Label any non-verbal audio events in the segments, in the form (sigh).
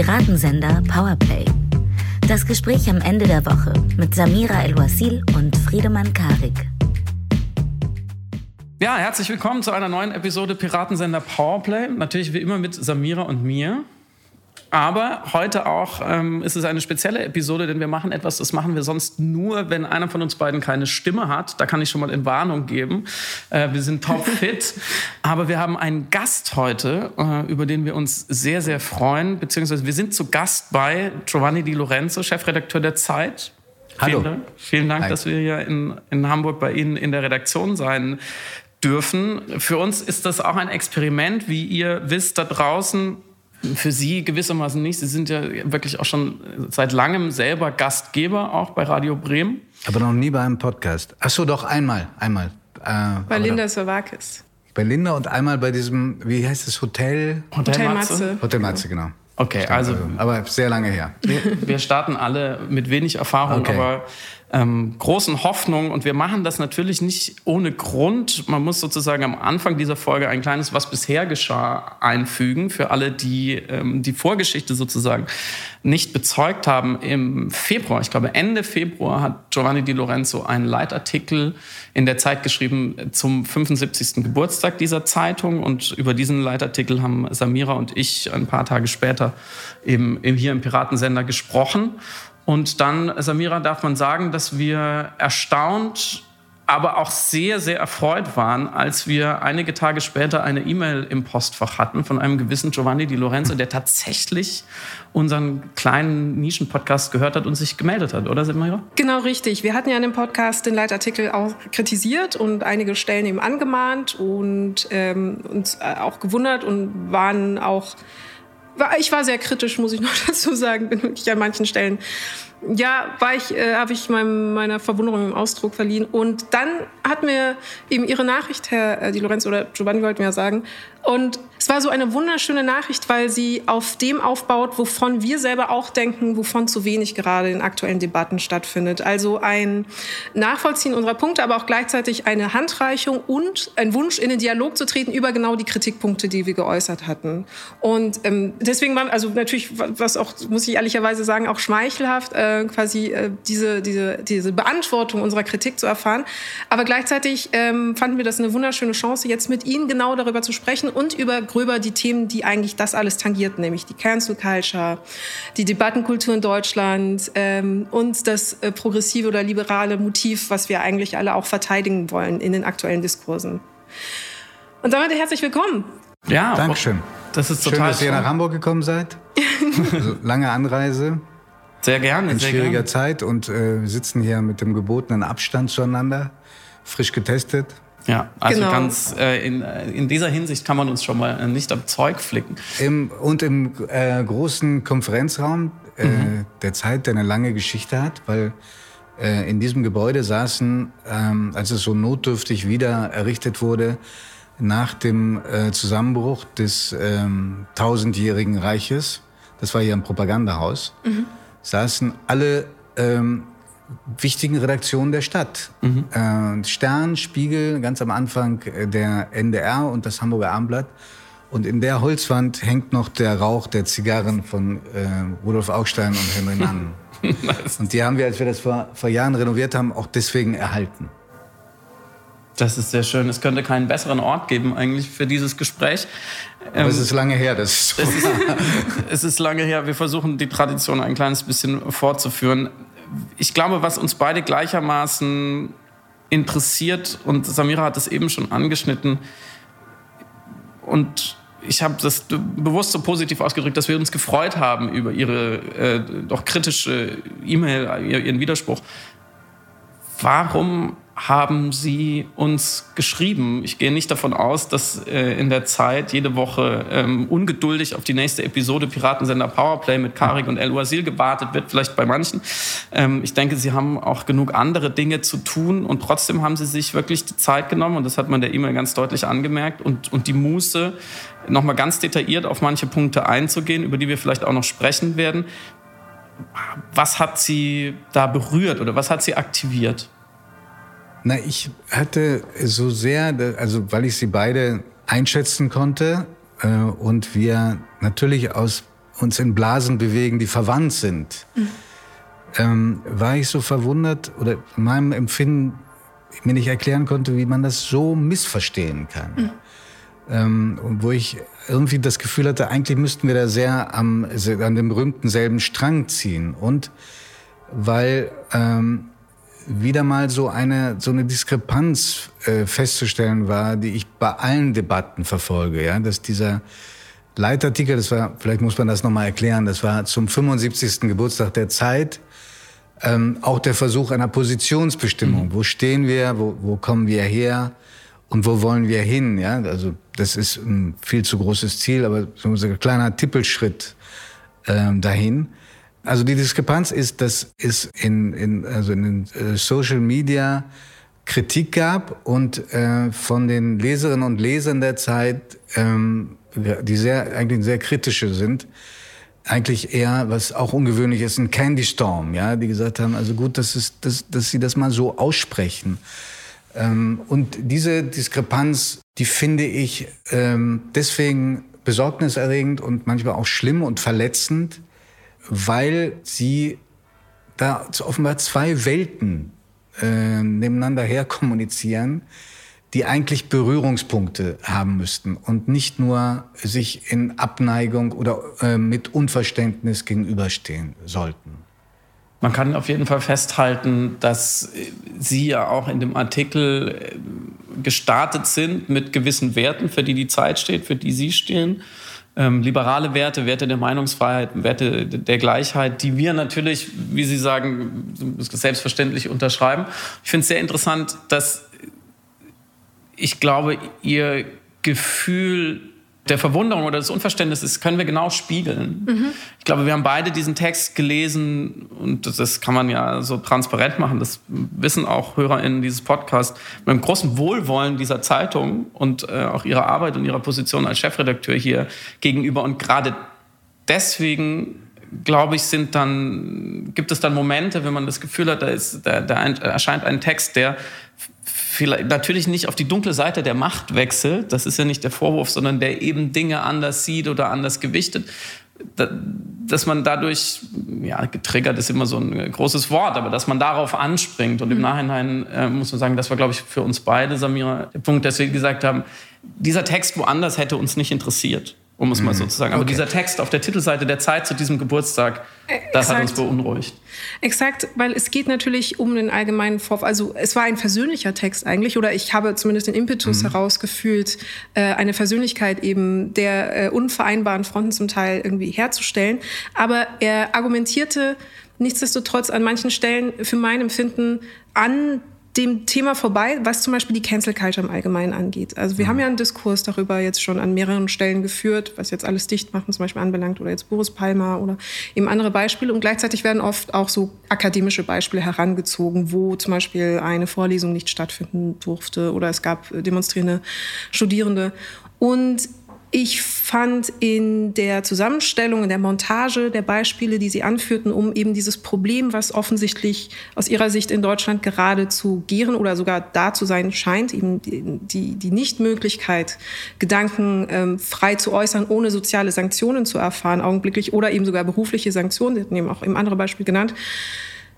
Piratensender Powerplay. Das Gespräch am Ende der Woche mit Samira El-Wasil und Friedemann Karik. Ja, herzlich willkommen zu einer neuen Episode Piratensender Powerplay. Natürlich wie immer mit Samira und mir. Aber heute auch ähm, ist es eine spezielle Episode, denn wir machen etwas, das machen wir sonst nur, wenn einer von uns beiden keine Stimme hat. Da kann ich schon mal in Warnung geben. Äh, wir sind topfit. (laughs) aber wir haben einen Gast heute, äh, über den wir uns sehr, sehr freuen. Beziehungsweise wir sind zu Gast bei Giovanni Di Lorenzo, Chefredakteur der Zeit. Hallo. Vielen Dank, Vielen Dank dass wir hier in, in Hamburg bei Ihnen in der Redaktion sein dürfen. Für uns ist das auch ein Experiment, wie ihr wisst da draußen für Sie gewissermaßen nicht. Sie sind ja wirklich auch schon seit langem selber Gastgeber, auch bei Radio Bremen. Aber noch nie bei einem Podcast. Ach so, doch einmal, einmal. Äh, bei Linda Sowakis. Bei Linda und einmal bei diesem, wie heißt das, Hotel? Hotel, Hotel Matze. Matze. Hotel Matze, genau. Okay, also, also. Aber sehr lange her. Wir, wir starten alle mit wenig Erfahrung, okay. aber ähm, großen Hoffnung. Und wir machen das natürlich nicht ohne Grund. Man muss sozusagen am Anfang dieser Folge ein kleines Was bisher geschah einfügen für alle, die ähm, die Vorgeschichte sozusagen nicht bezeugt haben. Im Februar, ich glaube Ende Februar, hat Giovanni Di Lorenzo einen Leitartikel in der Zeit geschrieben zum 75. Geburtstag dieser Zeitung. Und über diesen Leitartikel haben Samira und ich ein paar Tage später eben hier im Piratensender gesprochen. Und dann, Samira, darf man sagen, dass wir erstaunt, aber auch sehr, sehr erfreut waren, als wir einige Tage später eine E-Mail im Postfach hatten von einem gewissen Giovanni Di Lorenzo, der tatsächlich unseren kleinen Nischen-Podcast gehört hat und sich gemeldet hat, oder Samira? Genau richtig. Wir hatten ja in dem Podcast den Leitartikel auch kritisiert und einige Stellen eben angemahnt und ähm, uns äh, auch gewundert und waren auch ich war sehr kritisch, muss ich (laughs) noch dazu sagen, bin wirklich an manchen Stellen ja, war ich, äh, habe ich meinem, meiner Verwunderung im Ausdruck verliehen. Und dann hat mir eben Ihre Nachricht, Herr äh, Di Lorenzo oder Giovanni wollten mir ja sagen. Und es war so eine wunderschöne Nachricht, weil sie auf dem aufbaut, wovon wir selber auch denken, wovon zu wenig gerade in aktuellen Debatten stattfindet. Also ein Nachvollziehen unserer Punkte, aber auch gleichzeitig eine Handreichung und ein Wunsch, in den Dialog zu treten über genau die Kritikpunkte, die wir geäußert hatten. Und ähm, deswegen war, also natürlich, was auch, muss ich ehrlicherweise sagen, auch schmeichelhaft, äh, quasi äh, diese, diese, diese Beantwortung unserer Kritik zu erfahren. Aber gleichzeitig ähm, fanden wir das eine wunderschöne Chance, jetzt mit Ihnen genau darüber zu sprechen und über gröber die Themen, die eigentlich das alles tangiert, nämlich die Cancel Culture, die Debattenkultur in Deutschland ähm, und das äh, progressive oder liberale Motiv, was wir eigentlich alle auch verteidigen wollen in den aktuellen Diskursen. Und damit herzlich willkommen. Ja, Dankeschön. Das ist total schön, dass ihr nach Hamburg gekommen seid. also, (laughs) lange Anreise. Sehr gerne. In sehr schwieriger gerne. Zeit und äh, sitzen hier mit dem gebotenen Abstand zueinander, frisch getestet. Ja, also genau. ganz äh, in, äh, in dieser Hinsicht kann man uns schon mal nicht am Zeug flicken. Im, und im äh, großen Konferenzraum äh, mhm. der Zeit, der eine lange Geschichte hat, weil äh, in diesem Gebäude saßen, ähm, als es so notdürftig wieder errichtet wurde, nach dem äh, Zusammenbruch des ähm, tausendjährigen Reiches, das war hier ein Propagandahaus, mhm saßen alle ähm, wichtigen Redaktionen der Stadt. Mhm. Äh, Stern, Spiegel, ganz am Anfang äh, der NDR und das Hamburger Abendblatt. Und in der Holzwand hängt noch der Rauch der Zigarren von äh, Rudolf Augstein und Henry (laughs) Mann. und die haben wir, als wir das vor, vor Jahren renoviert haben, auch deswegen erhalten. Das ist sehr schön. Es könnte keinen besseren Ort geben eigentlich für dieses Gespräch. Aber ähm, es ist lange her. Das ist so. es, ist, (laughs) es ist lange her. Wir versuchen die Tradition ein kleines bisschen fortzuführen. Ich glaube, was uns beide gleichermaßen interessiert, und Samira hat es eben schon angeschnitten, und ich habe das bewusst so positiv ausgedrückt, dass wir uns gefreut haben über ihre äh, doch kritische E-Mail, ihren Widerspruch. Warum haben Sie uns geschrieben. Ich gehe nicht davon aus, dass äh, in der Zeit jede Woche ähm, ungeduldig auf die nächste Episode Piratensender Powerplay mit Karik und El Wasil gewartet wird, vielleicht bei manchen. Ähm, ich denke, Sie haben auch genug andere Dinge zu tun und trotzdem haben Sie sich wirklich die Zeit genommen und das hat man der E-Mail ganz deutlich angemerkt und, und die Muße, nochmal ganz detailliert auf manche Punkte einzugehen, über die wir vielleicht auch noch sprechen werden. Was hat Sie da berührt oder was hat Sie aktiviert? Na, ich hatte so sehr, also weil ich sie beide einschätzen konnte äh, und wir natürlich aus uns in Blasen bewegen, die verwandt sind, mhm. ähm, war ich so verwundert oder in meinem Empfinden mir nicht erklären konnte, wie man das so missverstehen kann. Mhm. Ähm, wo ich irgendwie das Gefühl hatte, eigentlich müssten wir da sehr am, an dem berühmten selben Strang ziehen. Und weil ähm, wieder mal so eine, so eine Diskrepanz äh, festzustellen war, die ich bei allen Debatten verfolge, ja, dass dieser Leitartikel, das war, vielleicht muss man das nochmal erklären, das war zum 75. Geburtstag der Zeit, ähm, auch der Versuch einer Positionsbestimmung. Mhm. Wo stehen wir, wo, wo kommen wir her und wo wollen wir hin, ja, also das ist ein viel zu großes Ziel, aber so ein kleiner Tippelschritt ähm, dahin. Also die Diskrepanz ist, dass es in, in, also in den äh, Social Media Kritik gab und äh, von den Leserinnen und Lesern der Zeit, ähm, die sehr, eigentlich sehr kritische sind, eigentlich eher, was auch ungewöhnlich ist, ein Candy Storm, ja, die gesagt haben, also gut, dass, es, dass, dass sie das mal so aussprechen. Ähm, und diese Diskrepanz, die finde ich ähm, deswegen besorgniserregend und manchmal auch schlimm und verletzend, weil sie da offenbar zwei Welten äh, nebeneinander her kommunizieren, die eigentlich Berührungspunkte haben müssten und nicht nur sich in Abneigung oder äh, mit Unverständnis gegenüberstehen sollten. Man kann auf jeden Fall festhalten, dass Sie ja auch in dem Artikel äh, gestartet sind mit gewissen Werten, für die die Zeit steht, für die Sie stehen ähm, liberale Werte, Werte der Meinungsfreiheit, Werte der Gleichheit, die wir natürlich, wie Sie sagen, selbstverständlich unterschreiben. Ich finde es sehr interessant, dass ich glaube, Ihr Gefühl der Verwunderung oder des Unverständnisses können wir genau spiegeln. Mhm. Ich glaube, wir haben beide diesen Text gelesen und das kann man ja so transparent machen. Das wissen auch HörerInnen dieses Podcasts mit einem großen Wohlwollen dieser Zeitung und äh, auch ihrer Arbeit und ihrer Position als Chefredakteur hier gegenüber. Und gerade deswegen glaube ich, sind dann, gibt es dann Momente, wenn man das Gefühl hat, da, ist, da, da erscheint ein Text, der vielleicht natürlich nicht auf die dunkle Seite der Macht wechselt, das ist ja nicht der Vorwurf, sondern der eben Dinge anders sieht oder anders gewichtet, dass man dadurch, ja, getriggert ist immer so ein großes Wort, aber dass man darauf anspringt und im mhm. Nachhinein äh, muss man sagen, das war, glaube ich, für uns beide, Samira, der Punkt, dass wir gesagt haben, dieser Text woanders hätte uns nicht interessiert um es mal so mhm. zu sagen. Aber okay. dieser Text auf der Titelseite der Zeit zu diesem Geburtstag, das Exakt. hat uns beunruhigt. Exakt, weil es geht natürlich um den allgemeinen Vorfall. Also es war ein versöhnlicher Text eigentlich, oder ich habe zumindest den Impetus mhm. herausgefühlt, äh, eine Versöhnlichkeit eben der äh, unvereinbaren Fronten zum Teil irgendwie herzustellen. Aber er argumentierte nichtsdestotrotz an manchen Stellen für mein Empfinden an dem Thema vorbei, was zum Beispiel die Cancel Culture im Allgemeinen angeht. Also wir mhm. haben ja einen Diskurs darüber jetzt schon an mehreren Stellen geführt, was jetzt alles dicht machen zum Beispiel anbelangt oder jetzt Boris Palmer oder eben andere Beispiele. Und gleichzeitig werden oft auch so akademische Beispiele herangezogen, wo zum Beispiel eine Vorlesung nicht stattfinden durfte oder es gab demonstrierende Studierende. Und ich fand in der Zusammenstellung, in der Montage der Beispiele, die Sie anführten, um eben dieses Problem, was offensichtlich aus Ihrer Sicht in Deutschland gerade zu gären oder sogar da zu sein scheint, eben die, die Nichtmöglichkeit, Gedanken ähm, frei zu äußern, ohne soziale Sanktionen zu erfahren, augenblicklich, oder eben sogar berufliche Sanktionen, Sie hatten eben auch im anderen Beispiel genannt,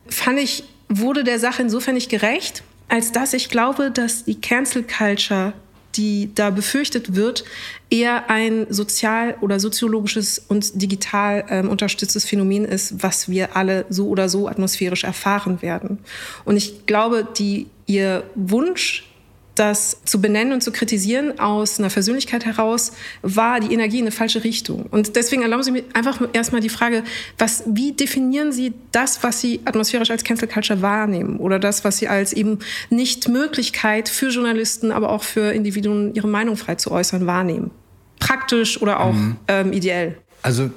fand ich, wurde der Sache insofern nicht gerecht, als dass ich glaube, dass die Cancel Culture die da befürchtet wird, eher ein sozial- oder soziologisches und digital ähm, unterstütztes Phänomen ist, was wir alle so oder so atmosphärisch erfahren werden. Und ich glaube, die, ihr Wunsch das zu benennen und zu kritisieren aus einer Persönlichkeit heraus, war die Energie in eine falsche Richtung. Und deswegen erlauben Sie mir einfach erstmal die Frage, was, wie definieren Sie das, was Sie atmosphärisch als Cancel Culture wahrnehmen oder das, was Sie als eben Nichtmöglichkeit für Journalisten, aber auch für Individuen, ihre Meinung frei zu äußern, wahrnehmen? Praktisch oder auch mhm. ähm, ideell? Also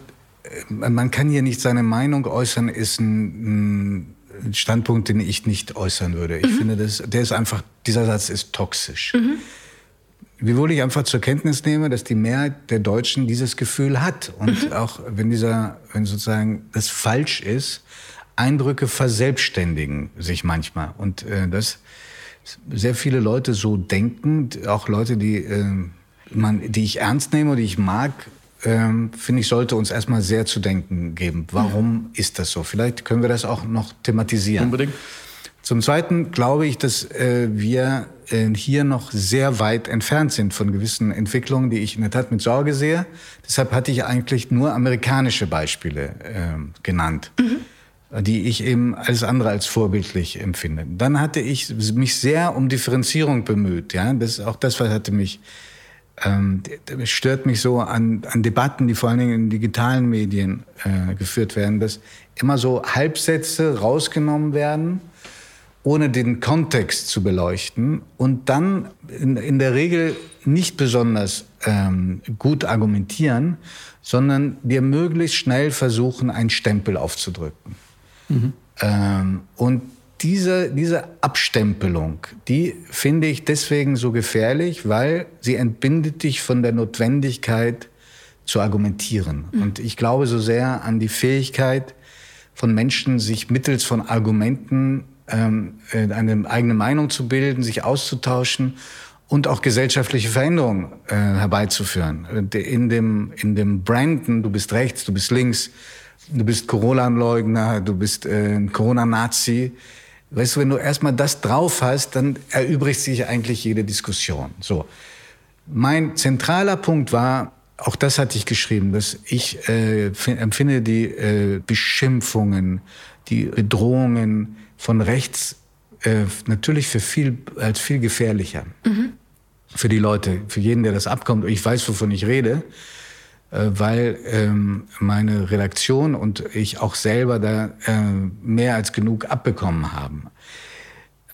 äh, man kann hier nicht seine Meinung äußern, ist ein, ein Standpunkt, den ich nicht äußern würde. Ich mhm. finde, das, der ist einfach, dieser Satz ist toxisch. Mhm. Wiewohl ich einfach zur Kenntnis nehme, dass die Mehrheit der Deutschen dieses Gefühl hat. Und mhm. auch wenn dieser, wenn sozusagen das falsch ist, Eindrücke verselbstständigen sich manchmal. Und äh, dass sehr viele Leute so denken, auch Leute, die, äh, man, die ich ernst nehme, die ich mag, ähm, finde ich, sollte uns erstmal sehr zu denken geben. Warum mhm. ist das so? Vielleicht können wir das auch noch thematisieren. Unbedingt. Zum Zweiten glaube ich, dass äh, wir äh, hier noch sehr weit entfernt sind von gewissen Entwicklungen, die ich in der Tat mit Sorge sehe. Deshalb hatte ich eigentlich nur amerikanische Beispiele äh, genannt. Mhm die ich eben alles andere als vorbildlich empfinde. Dann hatte ich mich sehr um Differenzierung bemüht. Ja, das auch das, was hatte mich ähm, stört mich so an, an Debatten, die vor allen Dingen in digitalen Medien äh, geführt werden, dass immer so Halbsätze rausgenommen werden ohne den Kontext zu beleuchten und dann in, in der Regel nicht besonders ähm, gut argumentieren, sondern dir möglichst schnell versuchen, einen Stempel aufzudrücken. Mhm. Ähm, und diese, diese Abstempelung, die finde ich deswegen so gefährlich, weil sie entbindet dich von der Notwendigkeit zu argumentieren. Mhm. Und ich glaube so sehr an die Fähigkeit von Menschen, sich mittels von Argumenten ähm, äh, eine eigene Meinung zu bilden, sich auszutauschen und auch gesellschaftliche Veränderungen äh, herbeizuführen. In dem, in dem Branden, du bist rechts, du bist links, du bist Corona-Leugner, du bist äh, Corona-Nazi. Weißt du, wenn du erstmal das drauf hast, dann erübrigt sich eigentlich jede Diskussion. So. Mein zentraler Punkt war, auch das hatte ich geschrieben, dass ich äh, empfinde die äh, Beschimpfungen, die Bedrohungen, von rechts äh, natürlich für viel, als viel gefährlicher. Mhm. Für die Leute, für jeden, der das abkommt. Ich weiß, wovon ich rede, weil ähm, meine Redaktion und ich auch selber da äh, mehr als genug abbekommen haben.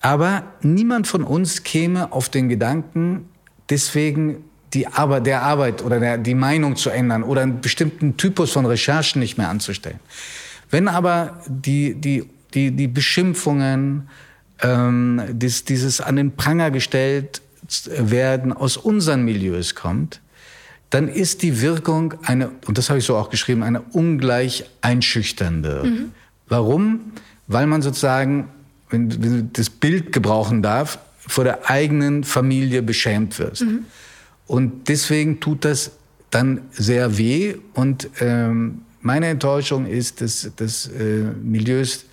Aber niemand von uns käme auf den Gedanken, deswegen die Arbeit, der Arbeit oder der, die Meinung zu ändern oder einen bestimmten Typus von Recherchen nicht mehr anzustellen. Wenn aber die, die die, die Beschimpfungen, ähm, dies, dieses an den Pranger gestellt werden aus unseren Milieus kommt, dann ist die Wirkung eine, und das habe ich so auch geschrieben, eine ungleich einschüchternde. Mhm. Warum? Weil man sozusagen, wenn du das Bild gebrauchen darf, vor der eigenen Familie beschämt wirst. Mhm. Und deswegen tut das dann sehr weh. Und ähm, meine Enttäuschung ist, dass, dass äh, Milieus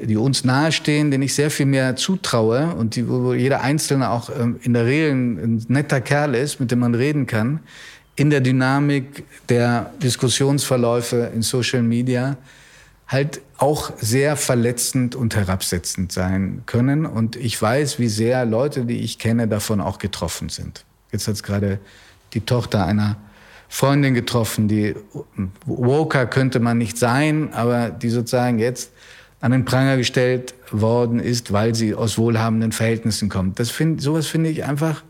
die uns nahestehen, denen ich sehr viel mehr zutraue und die, wo jeder Einzelne auch ähm, in der Regel ein netter Kerl ist, mit dem man reden kann, in der Dynamik der Diskussionsverläufe in Social Media halt auch sehr verletzend und herabsetzend sein können. Und ich weiß, wie sehr Leute, die ich kenne, davon auch getroffen sind. Jetzt hat es gerade die Tochter einer Freundin getroffen, die Woker könnte man nicht sein, aber die sozusagen jetzt an den Pranger gestellt worden ist, weil sie aus wohlhabenden Verhältnissen kommt. Das find, sowas finde ich einfach,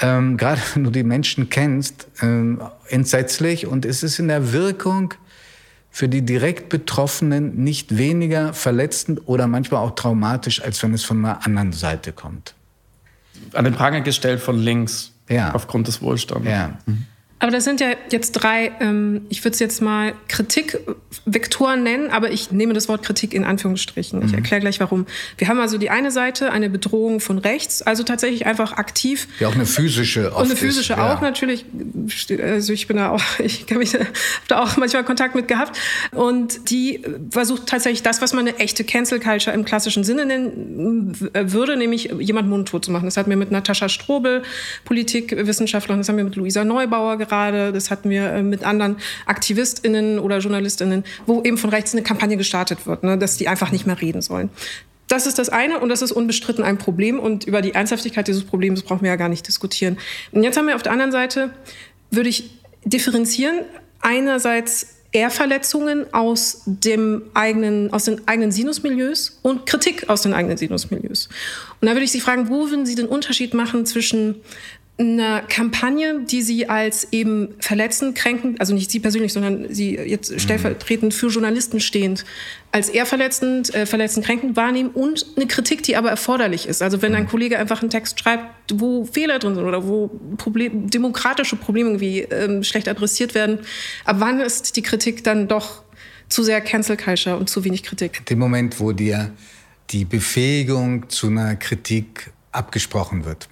ähm, (laughs) gerade wenn du die Menschen kennst, ähm, entsetzlich. Und es ist in der Wirkung für die direkt Betroffenen nicht weniger verletzend oder manchmal auch traumatisch, als wenn es von einer anderen Seite kommt. An den Pranger gestellt von links, ja. aufgrund des Wohlstands. Ja. Mhm. Aber das sind ja jetzt drei, ähm, ich würde es jetzt mal Kritikvektoren nennen, aber ich nehme das Wort Kritik in Anführungsstrichen. Ich mhm. erkläre gleich warum. Wir haben also die eine Seite, eine Bedrohung von rechts, also tatsächlich einfach aktiv. Ja, auch eine physische. Und eine physische ist, auch ja. natürlich. Also ich bin da auch, (laughs) ich habe da auch manchmal Kontakt mit gehabt. Und die versucht tatsächlich das, was man eine echte Cancel Culture im klassischen Sinne nennen würde, nämlich jemand mundtot zu machen. Das hatten wir mit Natascha Strobel, Politikwissenschaftlerin, das haben wir mit Luisa Neubauer gerade, das hatten wir äh, mit anderen AktivistInnen oder JournalistInnen, wo eben von rechts eine Kampagne gestartet wird, ne, dass die einfach nicht mehr reden sollen. Das ist das eine und das ist unbestritten ein Problem und über die Ernsthaftigkeit dieses Problems brauchen wir ja gar nicht diskutieren. Und jetzt haben wir auf der anderen Seite, würde ich differenzieren, einerseits Ehrverletzungen aus dem eigenen, aus den eigenen Sinusmilieus und Kritik aus den eigenen Sinusmilieus. Und da würde ich Sie fragen, wo würden Sie den Unterschied machen zwischen eine Kampagne, die sie als eben verletzend, kränkend, also nicht sie persönlich, sondern sie jetzt mhm. stellvertretend für Journalisten stehend, als eher verletzend, äh, verletzend, kränkend wahrnehmen und eine Kritik, die aber erforderlich ist. Also wenn ein mhm. Kollege einfach einen Text schreibt, wo Fehler drin sind oder wo Problem, demokratische Probleme irgendwie ähm, schlecht adressiert werden, ab wann ist die Kritik dann doch zu sehr Cancel Culture und zu wenig Kritik? Dem Moment, wo dir die Befähigung zu einer Kritik abgesprochen wird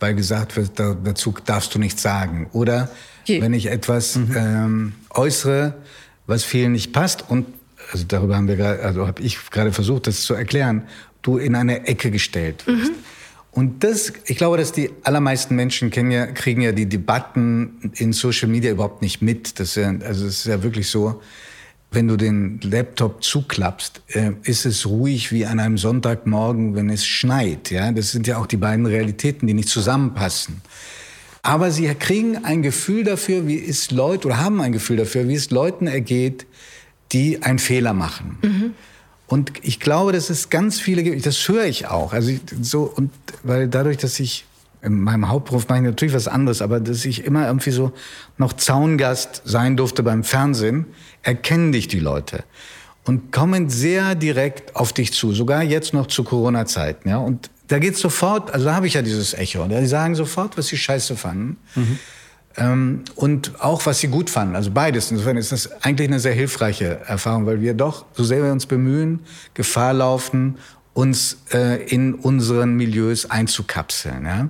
weil gesagt wird, dazu darfst du nichts sagen. Oder Je. wenn ich etwas mhm. ähm, äußere, was vielen nicht passt und also darüber haben wir gerade, also habe ich gerade versucht, das zu erklären, du in eine Ecke gestellt wirst. Mhm. Und das, ich glaube, dass die allermeisten Menschen ja, kriegen ja die Debatten in Social Media überhaupt nicht mit. Das ist ja, also es ist ja wirklich so, wenn du den Laptop zuklappst, äh, ist es ruhig wie an einem Sonntagmorgen, wenn es schneit. Ja, das sind ja auch die beiden Realitäten, die nicht zusammenpassen. Aber sie kriegen ein Gefühl dafür, wie es Leute oder haben ein Gefühl dafür, wie es Leuten ergeht, die einen Fehler machen. Mhm. Und ich glaube, dass es ganz viele gibt. Das höre ich auch. Also ich, so und weil dadurch, dass ich in meinem Hauptberuf mache ich natürlich was anderes, aber dass ich immer irgendwie so noch Zaungast sein durfte beim Fernsehen, erkennen dich die Leute und kommen sehr direkt auf dich zu, sogar jetzt noch zu Corona-Zeiten, ja. Und da geht sofort, also da habe ich ja dieses Echo, die sagen sofort, was sie scheiße fanden. Mhm. Ähm, und auch, was sie gut fanden. Also beides. Insofern ist das eigentlich eine sehr hilfreiche Erfahrung, weil wir doch, so sehr wir uns bemühen, Gefahr laufen, uns äh, in unseren Milieus einzukapseln. Ja?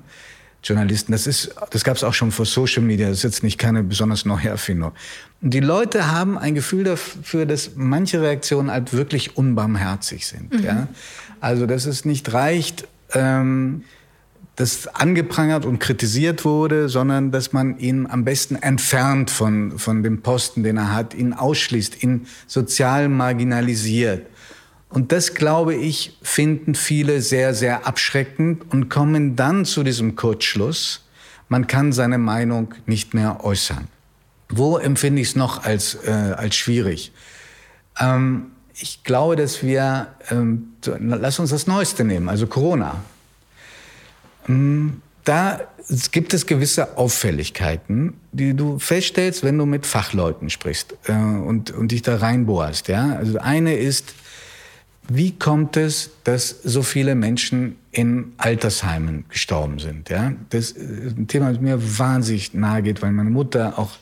Journalisten, das ist, das gab es auch schon vor Social Media. Das ist jetzt nicht keine besonders neue Erfindung. Und die Leute haben ein Gefühl dafür, dass manche Reaktionen halt wirklich unbarmherzig sind. Mhm. Ja? Also, dass es nicht reicht, ähm, dass angeprangert und kritisiert wurde, sondern dass man ihn am besten entfernt von, von dem Posten, den er hat, ihn ausschließt, ihn sozial marginalisiert. Und das, glaube ich, finden viele sehr, sehr abschreckend und kommen dann zu diesem Kurzschluss, man kann seine Meinung nicht mehr äußern. Wo empfinde ich es noch als, äh, als schwierig? Ähm, ich glaube, dass wir, ähm, lass uns das Neueste nehmen, also Corona. Da gibt es gewisse Auffälligkeiten, die du feststellst, wenn du mit Fachleuten sprichst äh, und, und dich da reinbohrst. Ja? Also eine ist, wie kommt es, dass so viele Menschen in Altersheimen gestorben sind? Ja? Das ist ein Thema, das mir wahnsinnig nahe geht, weil meine Mutter auch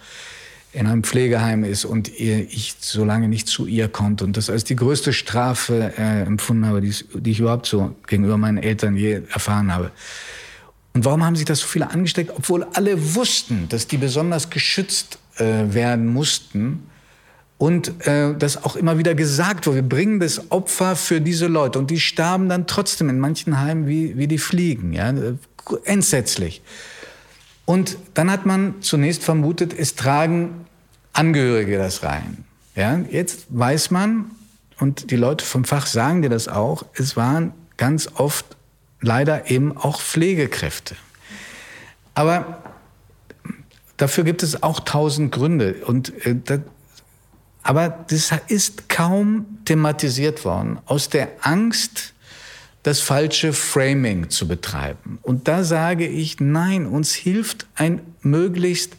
in einem Pflegeheim ist und ich so lange nicht zu ihr konnte und das als die größte Strafe äh, empfunden habe, die, die ich überhaupt so gegenüber meinen Eltern je erfahren habe. Und warum haben sich das so viele angesteckt, obwohl alle wussten, dass die besonders geschützt äh, werden mussten und äh, das auch immer wieder gesagt wurde, wir bringen das Opfer für diese Leute und die starben dann trotzdem in manchen Heimen wie, wie die Fliegen, ja, entsetzlich. Und dann hat man zunächst vermutet, es tragen Angehörige das rein. Ja, jetzt weiß man, und die Leute vom Fach sagen dir das auch, es waren ganz oft leider eben auch Pflegekräfte. Aber dafür gibt es auch tausend Gründe. Und, äh, aber das ist kaum thematisiert worden, aus der Angst, das falsche Framing zu betreiben. Und da sage ich, nein, uns hilft ein möglichst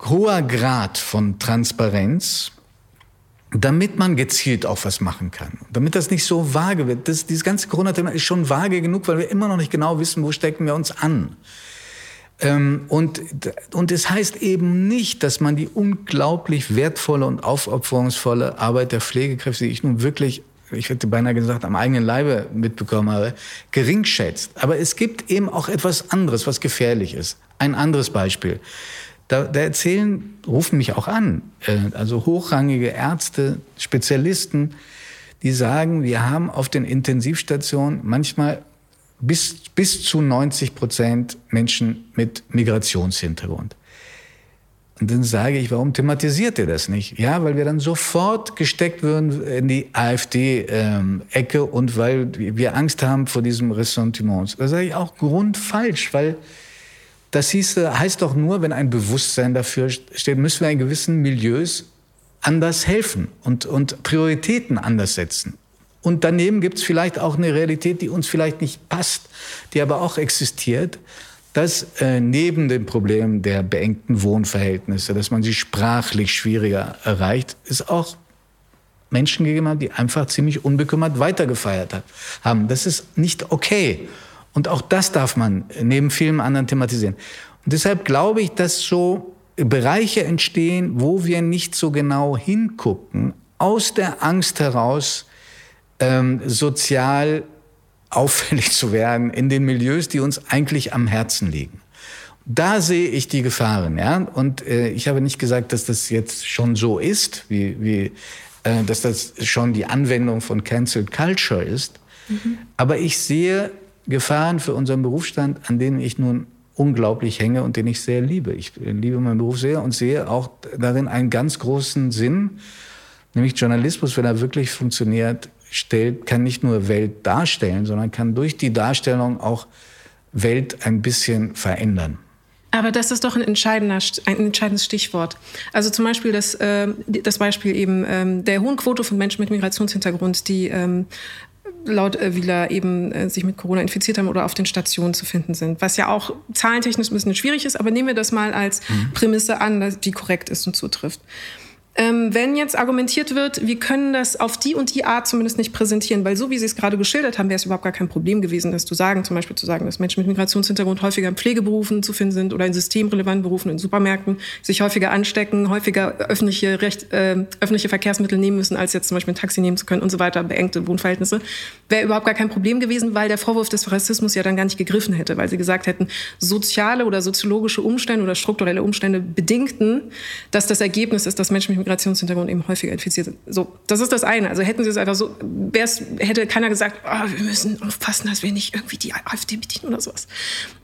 hoher Grad von Transparenz, damit man gezielt auch was machen kann. Damit das nicht so vage wird. Das, dieses ganze Corona-Thema ist schon vage genug, weil wir immer noch nicht genau wissen, wo stecken wir uns an. Ähm, und, und es heißt eben nicht, dass man die unglaublich wertvolle und aufopferungsvolle Arbeit der Pflegekräfte, die ich nun wirklich ich hätte beinahe gesagt, am eigenen Leibe mitbekommen habe, gering schätzt. Aber es gibt eben auch etwas anderes, was gefährlich ist. Ein anderes Beispiel. Da, da erzählen, rufen mich auch an, äh, also hochrangige Ärzte, Spezialisten, die sagen, wir haben auf den Intensivstationen manchmal bis, bis zu 90 Prozent Menschen mit Migrationshintergrund. Und dann sage ich, warum thematisiert ihr das nicht? Ja, weil wir dann sofort gesteckt würden in die AfD-Ecke ähm, und weil wir Angst haben vor diesem Ressentiment. Da sage ich auch grundfalsch, weil das hieß, heißt doch nur, wenn ein Bewusstsein dafür steht, müssen wir in gewissen Milieus anders helfen und, und Prioritäten anders setzen. Und daneben gibt es vielleicht auch eine Realität, die uns vielleicht nicht passt, die aber auch existiert dass äh, neben dem Problem der beengten Wohnverhältnisse, dass man sie sprachlich schwieriger erreicht, es auch Menschen gegeben hat, die einfach ziemlich unbekümmert weitergefeiert haben. Das ist nicht okay. Und auch das darf man neben vielen anderen thematisieren. Und deshalb glaube ich, dass so Bereiche entstehen, wo wir nicht so genau hingucken, aus der Angst heraus, ähm, sozial auffällig zu werden in den Milieus, die uns eigentlich am Herzen liegen. Da sehe ich die Gefahren, ja. Und äh, ich habe nicht gesagt, dass das jetzt schon so ist, wie, wie äh, dass das schon die Anwendung von Cancel Culture ist. Mhm. Aber ich sehe Gefahren für unseren Berufsstand, an denen ich nun unglaublich hänge und den ich sehr liebe. Ich liebe meinen Beruf sehr und sehe auch darin einen ganz großen Sinn, nämlich Journalismus, wenn er wirklich funktioniert, stellt, kann nicht nur Welt darstellen, sondern kann durch die Darstellung auch Welt ein bisschen verändern. Aber das ist doch ein, entscheidender, ein entscheidendes Stichwort. Also zum Beispiel das, äh, das Beispiel eben ähm, der hohen Quote von Menschen mit Migrationshintergrund, die ähm, laut äh, Wieler eben äh, sich mit Corona infiziert haben oder auf den Stationen zu finden sind. Was ja auch zahlentechnisch ein bisschen schwierig ist, aber nehmen wir das mal als mhm. Prämisse an, die korrekt ist und zutrifft. Ähm, wenn jetzt argumentiert wird, wir können das auf die und die Art zumindest nicht präsentieren, weil so wie Sie es gerade geschildert haben, wäre es überhaupt gar kein Problem gewesen, das zu sagen, zum Beispiel zu sagen, dass Menschen mit Migrationshintergrund häufiger in Pflegeberufen zu finden sind oder in systemrelevanten Berufen in Supermärkten, sich häufiger anstecken, häufiger öffentliche, Recht, äh, öffentliche Verkehrsmittel nehmen müssen, als jetzt zum Beispiel ein Taxi nehmen zu können und so weiter, beengte Wohnverhältnisse, wäre überhaupt gar kein Problem gewesen, weil der Vorwurf des Rassismus ja dann gar nicht gegriffen hätte, weil Sie gesagt hätten, soziale oder soziologische Umstände oder strukturelle Umstände bedingten, dass das Ergebnis ist, dass Menschen mit Migrationshintergrund eben häufiger infiziert sind. So, das ist das eine. Also hätten sie es einfach so, hätte keiner gesagt, oh, wir müssen aufpassen, dass wir nicht irgendwie die AfD bedienen oder sowas.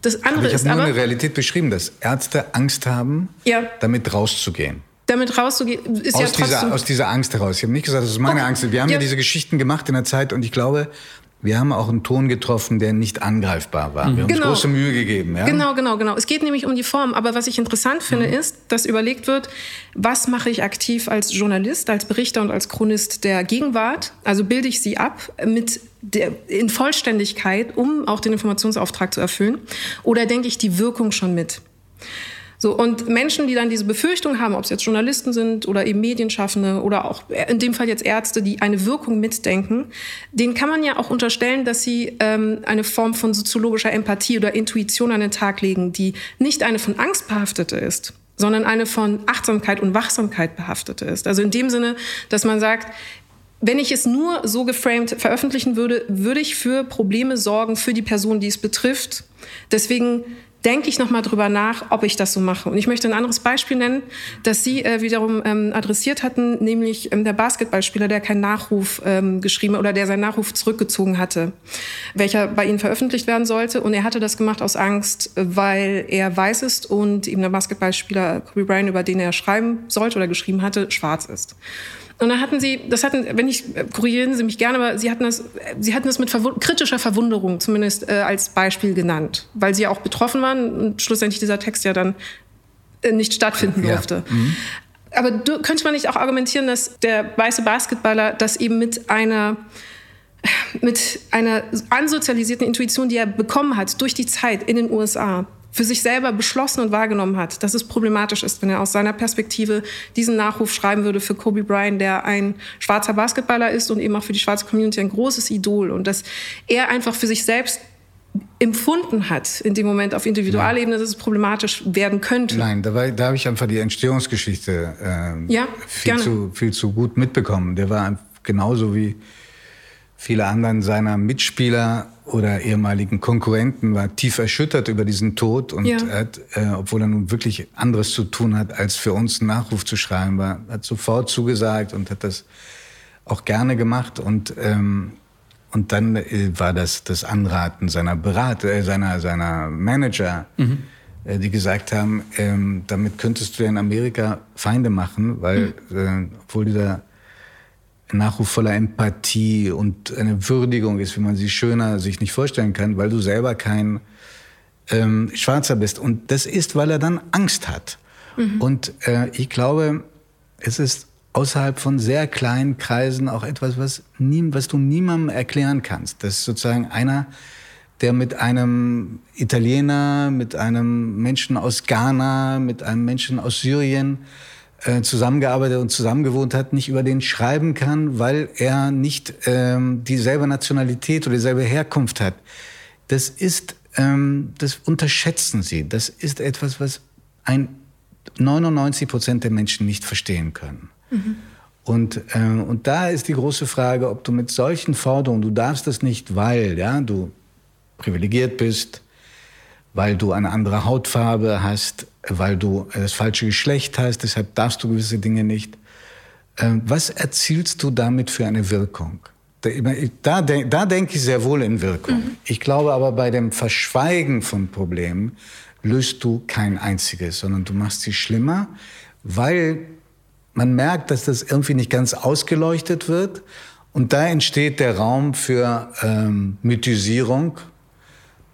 Das andere aber ich ist nur aber eine Realität beschrieben, dass Ärzte Angst haben, ja. damit rauszugehen damit rauszugehen, ist aus ja trotzdem... Dieser, aus dieser Angst heraus. Ich habe nicht gesagt, das ist meine okay. Angst. Wir haben ja. ja. diese Geschichten gemacht in der Zeit und ich glaube, wir haben auch einen Ton getroffen, der nicht angreifbar war. Wir haben genau. uns große Mühe gegeben. Ja? Genau, genau, genau. Es geht nämlich um die Form. Aber was ich interessant finde, mhm. ist, dass überlegt wird, was mache ich aktiv als Journalist, als Berichter und als Chronist der Gegenwart? Also bilde ich sie ab mit der, in Vollständigkeit, um auch den Informationsauftrag zu erfüllen? Oder denke ich die Wirkung schon mit? So, und Menschen, die dann diese Befürchtung haben, ob es jetzt Journalisten sind oder eben Medienschaffende oder auch in dem Fall jetzt Ärzte, die eine Wirkung mitdenken, denen kann man ja auch unterstellen, dass sie ähm, eine Form von soziologischer Empathie oder Intuition an den Tag legen, die nicht eine von Angst behaftete ist, sondern eine von Achtsamkeit und Wachsamkeit behaftete ist. Also in dem Sinne, dass man sagt, wenn ich es nur so geframed veröffentlichen würde, würde ich für Probleme sorgen für die Person, die es betrifft. Deswegen denke ich nochmal drüber nach, ob ich das so mache. Und ich möchte ein anderes Beispiel nennen, das Sie äh, wiederum ähm, adressiert hatten, nämlich ähm, der Basketballspieler, der keinen Nachruf ähm, geschrieben oder der seinen Nachruf zurückgezogen hatte, welcher bei Ihnen veröffentlicht werden sollte. Und er hatte das gemacht aus Angst, weil er weiß ist und eben der Basketballspieler Kobe Bryant, über den er schreiben sollte oder geschrieben hatte, schwarz ist. Und dann hatten sie, das hatten, wenn ich, korrigieren Sie mich gerne, aber sie hatten das, sie hatten das mit verwu kritischer Verwunderung zumindest äh, als Beispiel genannt, weil sie ja auch betroffen waren und schlussendlich dieser Text ja dann äh, nicht stattfinden durfte. Ja. Mhm. Aber du, könnte man nicht auch argumentieren, dass der weiße Basketballer das eben mit einer mit einer ansozialisierten Intuition, die er bekommen hat durch die Zeit in den USA, für sich selber beschlossen und wahrgenommen hat, dass es problematisch ist, wenn er aus seiner Perspektive diesen Nachruf schreiben würde für Kobe Bryant, der ein schwarzer Basketballer ist und eben auch für die schwarze Community ein großes Idol und dass er einfach für sich selbst empfunden hat in dem Moment auf Individualebene, dass es problematisch werden könnte. Nein, da, war, da habe ich einfach die Entstehungsgeschichte äh, ja, viel, zu, viel zu gut mitbekommen. Der war genauso wie viele anderen seiner Mitspieler oder ehemaligen Konkurrenten war tief erschüttert über diesen Tod und ja. hat, äh, obwohl er nun wirklich anderes zu tun hat, als für uns einen Nachruf zu schreiben, war, hat sofort zugesagt und hat das auch gerne gemacht und ähm, und dann äh, war das das Anraten seiner Berater, äh, seiner seiner Manager, mhm. äh, die gesagt haben, ähm, damit könntest du ja in Amerika Feinde machen, weil mhm. äh, obwohl dieser Nachruf voller Empathie und eine Würdigung ist, wie man sie schöner sich nicht vorstellen kann, weil du selber kein ähm, Schwarzer bist. Und das ist, weil er dann Angst hat. Mhm. Und äh, ich glaube, es ist außerhalb von sehr kleinen Kreisen auch etwas, was, nie, was du niemandem erklären kannst. Das ist sozusagen einer, der mit einem Italiener, mit einem Menschen aus Ghana, mit einem Menschen aus Syrien äh, zusammengearbeitet und zusammengewohnt hat, nicht über den schreiben kann, weil er nicht ähm, dieselbe Nationalität oder dieselbe Herkunft hat. Das ist, ähm, das unterschätzen Sie. Das ist etwas, was ein 99 Prozent der Menschen nicht verstehen können. Mhm. Und, äh, und da ist die große Frage, ob du mit solchen Forderungen, du darfst das nicht, weil ja, du privilegiert bist, weil du eine andere Hautfarbe hast, weil du das falsche Geschlecht hast, deshalb darfst du gewisse Dinge nicht. Äh, was erzielst du damit für eine Wirkung? Da, da denke ich sehr wohl in Wirkung. Mhm. Ich glaube aber bei dem Verschweigen von Problemen löst du kein einziges, sondern du machst sie schlimmer, weil man merkt, dass das irgendwie nicht ganz ausgeleuchtet wird. Und da entsteht der Raum für ähm, Mythisierung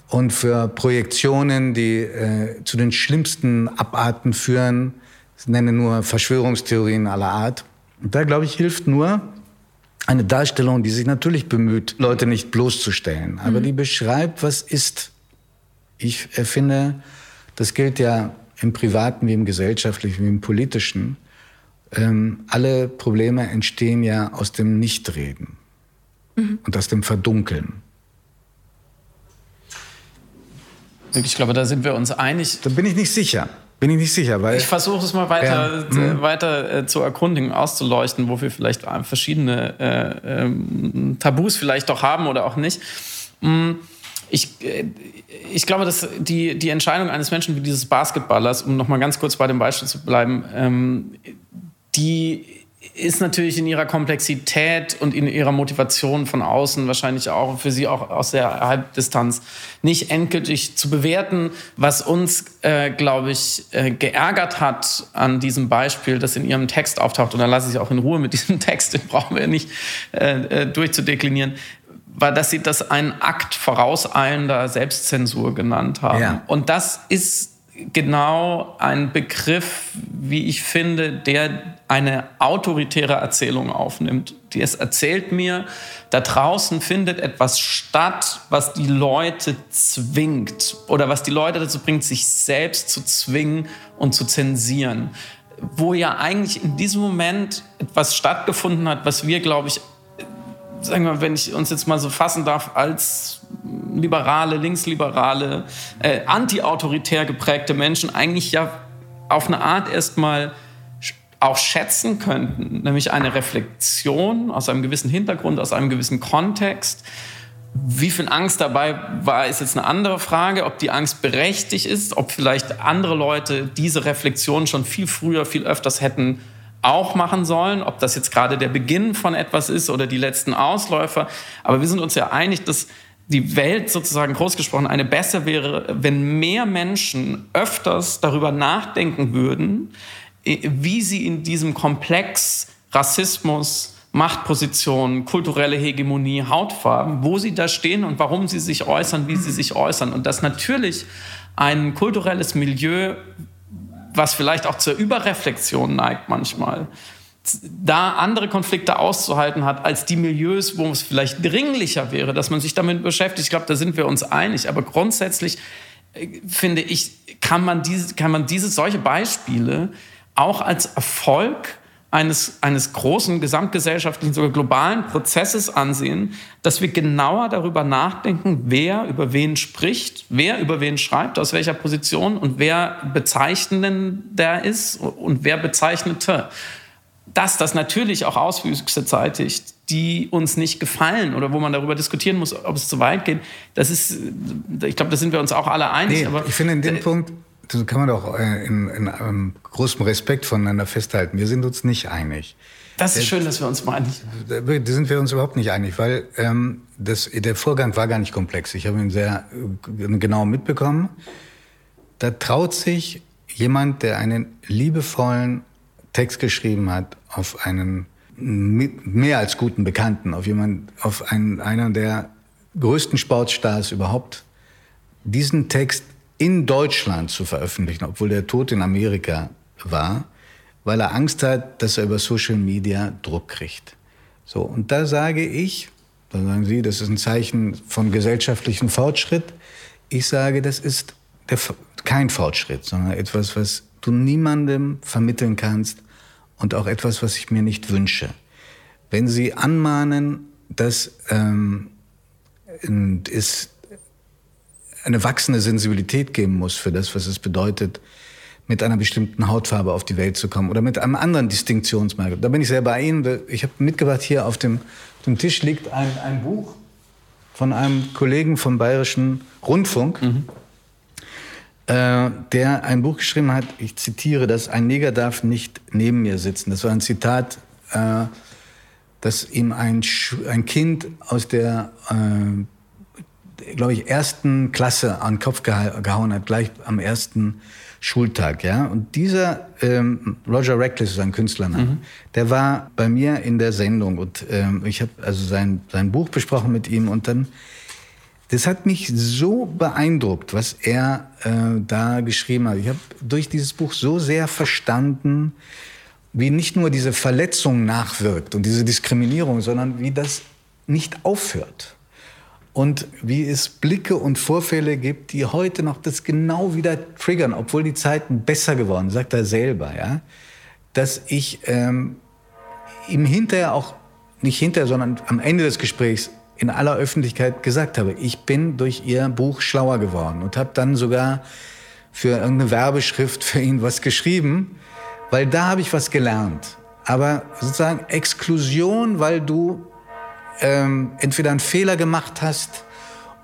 und für Projektionen, die äh, zu den schlimmsten Abarten führen. Ich nenne nur Verschwörungstheorien aller Art. Und da, glaube ich, hilft nur eine Darstellung, die sich natürlich bemüht, Leute nicht bloßzustellen, aber mhm. die beschreibt, was ist. Ich finde, das gilt ja im Privaten wie im Gesellschaftlichen wie im Politischen ähm, alle Probleme entstehen ja aus dem Nichtreden mhm. und aus dem Verdunkeln. Ich glaube, da sind wir uns einig. Da bin ich nicht sicher. Bin ich nicht sicher, weil. Ich versuche es mal weiter, ja. mhm. weiter äh, zu erkundigen, auszuleuchten, wo wir vielleicht verschiedene äh, äh, Tabus vielleicht doch haben oder auch nicht. Mhm. Ich, äh, ich glaube, dass die, die Entscheidung eines Menschen wie dieses Basketballers, um nochmal ganz kurz bei dem Beispiel zu bleiben, ähm, die ist natürlich in ihrer Komplexität und in ihrer Motivation von außen wahrscheinlich auch für sie auch aus der Halbdistanz nicht endgültig zu bewerten. Was uns, äh, glaube ich, äh, geärgert hat an diesem Beispiel, das in ihrem Text auftaucht, und da lasse ich sie auch in Ruhe mit (laughs) diesem Text, den brauchen wir nicht äh, äh durchzudeklinieren, war, dass sie das einen Akt vorauseilender Selbstzensur genannt haben. Ja. Und das ist genau ein Begriff, wie ich finde, der eine autoritäre Erzählung aufnimmt. Die es erzählt mir, da draußen findet etwas statt, was die Leute zwingt oder was die Leute dazu bringt, sich selbst zu zwingen und zu zensieren. Wo ja eigentlich in diesem Moment etwas stattgefunden hat, was wir, glaube ich, sagen wir, wenn ich uns jetzt mal so fassen darf, als liberale, linksliberale, äh, antiautoritär geprägte Menschen eigentlich ja auf eine Art erstmal auch schätzen könnten, nämlich eine Reflexion aus einem gewissen Hintergrund, aus einem gewissen Kontext. Wie viel Angst dabei war, ist jetzt eine andere Frage, ob die Angst berechtigt ist, ob vielleicht andere Leute diese Reflexion schon viel früher, viel öfters hätten auch machen sollen, ob das jetzt gerade der Beginn von etwas ist oder die letzten Ausläufer. Aber wir sind uns ja einig, dass die Welt sozusagen groß gesprochen eine besser wäre, wenn mehr Menschen öfters darüber nachdenken würden, wie sie in diesem Komplex Rassismus, Machtpositionen, kulturelle Hegemonie, Hautfarben, wo sie da stehen und warum sie sich äußern, wie sie sich äußern. Und dass natürlich ein kulturelles Milieu was vielleicht auch zur Überreflexion neigt manchmal, da andere Konflikte auszuhalten hat als die Milieus, wo es vielleicht dringlicher wäre, dass man sich damit beschäftigt. Ich glaube, da sind wir uns einig. Aber grundsätzlich äh, finde ich, kann man diese, kann man diese solche Beispiele auch als Erfolg eines, eines großen gesamtgesellschaftlichen, sogar globalen Prozesses ansehen, dass wir genauer darüber nachdenken, wer über wen spricht, wer über wen schreibt, aus welcher Position und wer bezeichnender ist und wer bezeichnete. Dass das natürlich auch Auswüchse zeitigt, die uns nicht gefallen oder wo man darüber diskutieren muss, ob es zu weit geht, das ist, ich glaube, da sind wir uns auch alle einig. Nee, ich finde in dem äh, Punkt, das kann man doch äh, in, in, in großem Respekt voneinander festhalten. Wir sind uns nicht einig. Das ist schön, dass wir uns mal einig sind. Da sind wir uns überhaupt nicht einig, weil ähm, das, der Vorgang war gar nicht komplex. Ich habe ihn sehr äh, genau mitbekommen. Da traut sich jemand, der einen liebevollen Text geschrieben hat, auf einen mehr als guten Bekannten, auf jemand, auf einen, einer der größten Sportstars überhaupt, diesen Text in Deutschland zu veröffentlichen, obwohl der Tod in Amerika war, weil er Angst hat, dass er über Social Media Druck kriegt. So, und da sage ich, da sagen Sie, das ist ein Zeichen von gesellschaftlichem Fortschritt. Ich sage, das ist der, kein Fortschritt, sondern etwas, was du niemandem vermitteln kannst und auch etwas, was ich mir nicht wünsche. Wenn Sie anmahnen, dass ähm, es eine wachsende Sensibilität geben muss für das, was es bedeutet, mit einer bestimmten Hautfarbe auf die Welt zu kommen oder mit einem anderen Distinktionsmerkmal. Da bin ich sehr bei Ihnen. Ich habe mitgebracht, hier auf dem, auf dem Tisch liegt ein, ein Buch von einem Kollegen vom Bayerischen Rundfunk, mhm. Äh, der ein Buch geschrieben hat, ich zitiere das, ein Neger darf nicht neben mir sitzen. Das war ein Zitat, äh, das ihm ein, ein Kind aus der äh, glaube ich, ersten Klasse an den Kopf gehauen hat, gleich am ersten Schultag, ja. Und dieser ähm, Roger Reckless ist ein Künstlername. Mhm. Der war bei mir in der Sendung und ähm, ich habe also sein sein Buch besprochen mit ihm und dann das hat mich so beeindruckt, was er äh, da geschrieben hat. Ich habe durch dieses Buch so sehr verstanden, wie nicht nur diese Verletzung nachwirkt und diese Diskriminierung, sondern wie das nicht aufhört und wie es Blicke und Vorfälle gibt, die heute noch das genau wieder triggern, obwohl die Zeiten besser geworden, sagt er selber, ja, dass ich ähm, ihm hinterher auch, nicht hinterher, sondern am Ende des Gesprächs in aller Öffentlichkeit gesagt habe, ich bin durch ihr Buch schlauer geworden und habe dann sogar für irgendeine Werbeschrift für ihn was geschrieben, weil da habe ich was gelernt. Aber sozusagen Exklusion, weil du ähm, entweder einen Fehler gemacht hast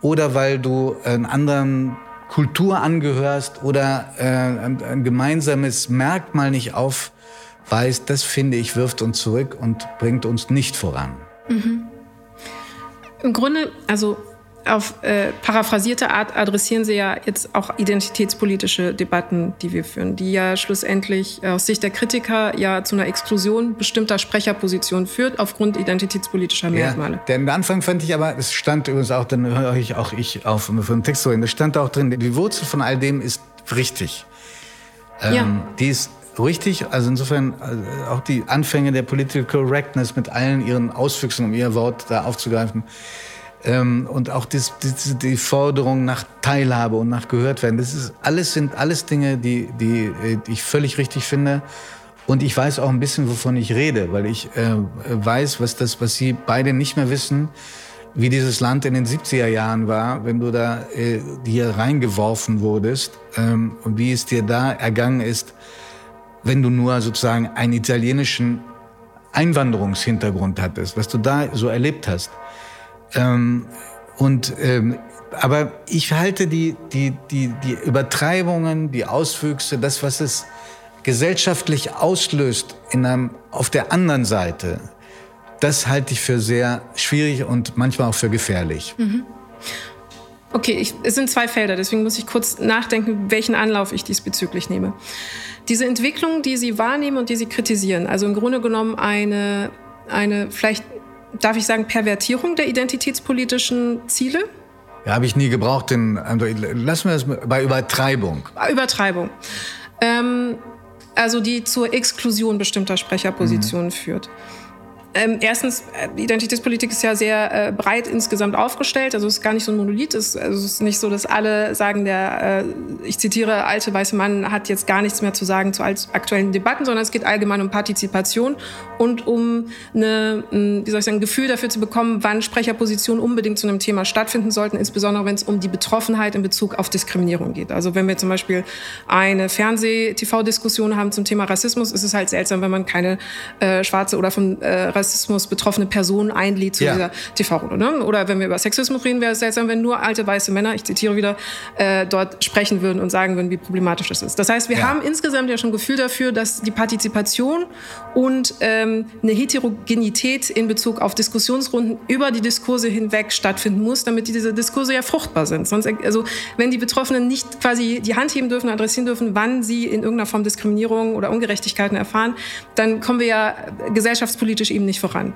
oder weil du einer anderen Kultur angehörst oder äh, ein, ein gemeinsames Merkmal nicht aufweist, das finde ich, wirft uns zurück und bringt uns nicht voran. Mhm. Im Grunde, also auf äh, paraphrasierte Art adressieren Sie ja jetzt auch identitätspolitische Debatten, die wir führen, die ja schlussendlich aus Sicht der Kritiker ja zu einer Exklusion bestimmter Sprecherpositionen führt aufgrund identitätspolitischer Merkmale. Ja, den Anfang fand ich aber, es stand übrigens auch, dann höre ich auch ich auf von Text reden, das stand auch drin, die Wurzel von all dem ist richtig. Ähm, ja. Die ist richtig, also insofern also auch die Anfänge der Political Correctness mit allen ihren Auswüchsen, um ihr Wort da aufzugreifen, ähm, und auch das, die, die, Forderung nach Teilhabe und nach gehört werden. Das ist alles sind alles Dinge, die, die, die ich völlig richtig finde. Und ich weiß auch ein bisschen, wovon ich rede, weil ich äh, weiß, was das, was Sie beide nicht mehr wissen, wie dieses Land in den 70er Jahren war, wenn du da äh, hier reingeworfen wurdest ähm, und wie es dir da ergangen ist, wenn du nur sozusagen einen italienischen Einwanderungshintergrund hattest, was du da so erlebt hast. Ähm, und ähm, aber ich halte die, die, die, die Übertreibungen, die Auswüchse, das, was es gesellschaftlich auslöst in einem, auf der anderen Seite, das halte ich für sehr schwierig und manchmal auch für gefährlich. Mhm. Okay, ich, es sind zwei Felder, deswegen muss ich kurz nachdenken, welchen Anlauf ich diesbezüglich nehme. Diese Entwicklung, die Sie wahrnehmen und die Sie kritisieren, also im Grunde genommen eine, eine vielleicht darf ich sagen, Pervertierung der identitätspolitischen Ziele? Ja, habe ich nie gebraucht. Den, also, lassen wir das bei Übertreibung. Übertreibung. Ähm, also die zur Exklusion bestimmter Sprecherpositionen mhm. führt. Ähm, erstens, äh, Identitätspolitik ist ja sehr äh, breit insgesamt aufgestellt. Also es ist gar nicht so ein Monolith. Es, also es ist nicht so, dass alle sagen, der, äh, ich zitiere, alte weiße Mann hat jetzt gar nichts mehr zu sagen zu aktuellen Debatten, sondern es geht allgemein um Partizipation und um eine, wie soll ich sagen, ein Gefühl dafür zu bekommen, wann Sprecherpositionen unbedingt zu einem Thema stattfinden sollten, insbesondere wenn es um die Betroffenheit in Bezug auf Diskriminierung geht. Also wenn wir zum Beispiel eine Fernseh-TV-Diskussion haben zum Thema Rassismus, ist es halt seltsam, wenn man keine äh, schwarze oder von äh, Rassismus betroffene Personen einlädt zu ja. dieser TV-Runde. Ne? Oder wenn wir über Sexismus reden, wäre es seltsam, wenn nur alte weiße Männer, ich zitiere wieder, äh, dort sprechen würden und sagen würden, wie problematisch das ist. Das heißt, wir ja. haben insgesamt ja schon ein Gefühl dafür, dass die Partizipation und ähm, eine Heterogenität in Bezug auf Diskussionsrunden über die Diskurse hinweg stattfinden muss, damit diese Diskurse ja fruchtbar sind. Sonst, also, wenn die Betroffenen nicht quasi die Hand heben dürfen, adressieren dürfen, wann sie in irgendeiner Form Diskriminierung oder Ungerechtigkeiten erfahren, dann kommen wir ja gesellschaftspolitisch eben nicht voran.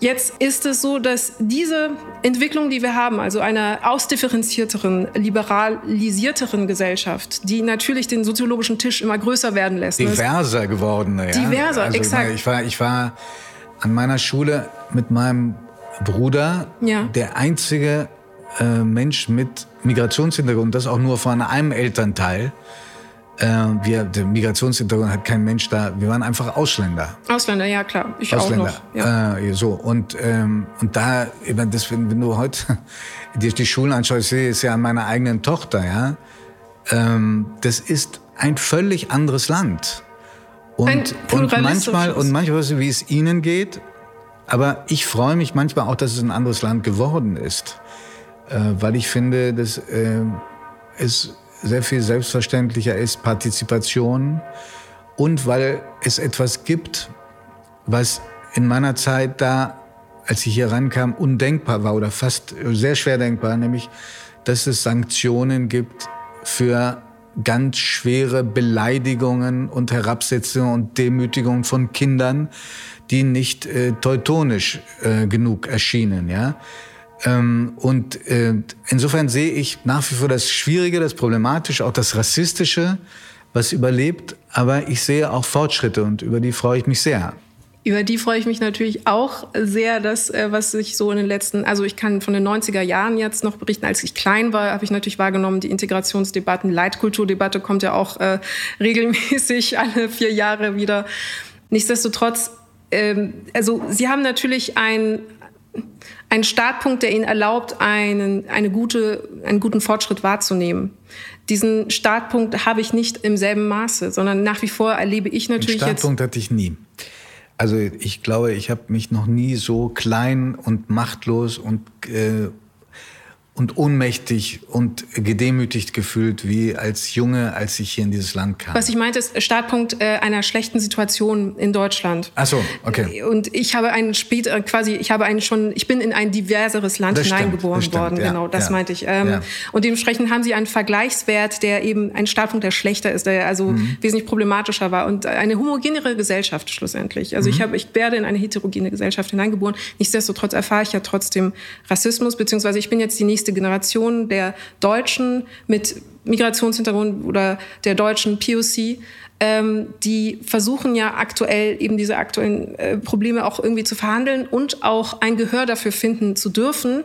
Jetzt ist es so, dass diese Entwicklung, die wir haben, also einer ausdifferenzierteren, liberalisierteren Gesellschaft, die natürlich den soziologischen Tisch immer größer werden lässt. Ne? Diverser geworden, ja. Diverser, also, exakt. Ich war, ich war an meiner Schule mit meinem Bruder ja. der einzige äh, Mensch mit Migrationshintergrund, das auch nur von einem Elternteil. Äh, wir, der Migrationshintergrund hat kein Mensch da. Wir waren einfach Ausländer. Ausländer, ja klar. Ich Ausländer. auch noch. Ja. Äh, so und ähm, und da, das, wenn, wenn du heute (laughs) dir die Schulen anschaust, ich sehe es ja an meiner eigenen Tochter, ja. Ähm, das ist ein völlig anderes Land. Und, und manchmal, und manchmal, wie es Ihnen geht, aber ich freue mich manchmal auch, dass es ein anderes Land geworden ist, äh, weil ich finde, dass äh, es sehr viel selbstverständlicher ist, Partizipation und weil es etwas gibt, was in meiner Zeit da, als ich hier rankam, undenkbar war oder fast sehr schwer denkbar, nämlich, dass es Sanktionen gibt für ganz schwere Beleidigungen und Herabsetzungen und Demütigungen von Kindern, die nicht äh, teutonisch äh, genug erschienen, ja. Ähm, und äh, insofern sehe ich nach wie vor das Schwierige, das Problematische, auch das Rassistische, was überlebt. Aber ich sehe auch Fortschritte und über die freue ich mich sehr. Über die freue ich mich natürlich auch sehr, dass äh, was sich so in den letzten, also ich kann von den 90er Jahren jetzt noch berichten, als ich klein war, habe ich natürlich wahrgenommen, die Integrationsdebatten, Leitkulturdebatte kommt ja auch äh, (laughs) regelmäßig alle vier Jahre wieder. Nichtsdestotrotz, ähm, also Sie haben natürlich ein ein Startpunkt, der ihnen erlaubt, einen, eine gute, einen guten Fortschritt wahrzunehmen. Diesen Startpunkt habe ich nicht im selben Maße, sondern nach wie vor erlebe ich natürlich. Den Startpunkt hatte ich nie. Also ich glaube, ich habe mich noch nie so klein und machtlos und äh, und ohnmächtig und gedemütigt gefühlt wie als Junge, als ich hier in dieses Land kam. Was ich meinte, ist Startpunkt äh, einer schlechten Situation in Deutschland. Ach so, okay. Und ich habe einen später äh, quasi, ich habe einen schon, ich bin in ein diverseres Land das hineingeboren stimmt, worden. Stimmt, ja, genau, das ja, meinte ich. Ähm, ja. Und dementsprechend haben sie einen Vergleichswert, der eben ein Startpunkt, der schlechter ist, der also mhm. wesentlich problematischer war und eine homogenere Gesellschaft schlussendlich. Also mhm. ich habe, ich werde in eine heterogene Gesellschaft hineingeboren. Nichtsdestotrotz erfahre ich ja trotzdem Rassismus, beziehungsweise ich bin jetzt die nächste nächste Generation der Deutschen mit Migrationshintergrund oder der deutschen POC, ähm, die versuchen ja aktuell eben diese aktuellen äh, Probleme auch irgendwie zu verhandeln und auch ein Gehör dafür finden zu dürfen.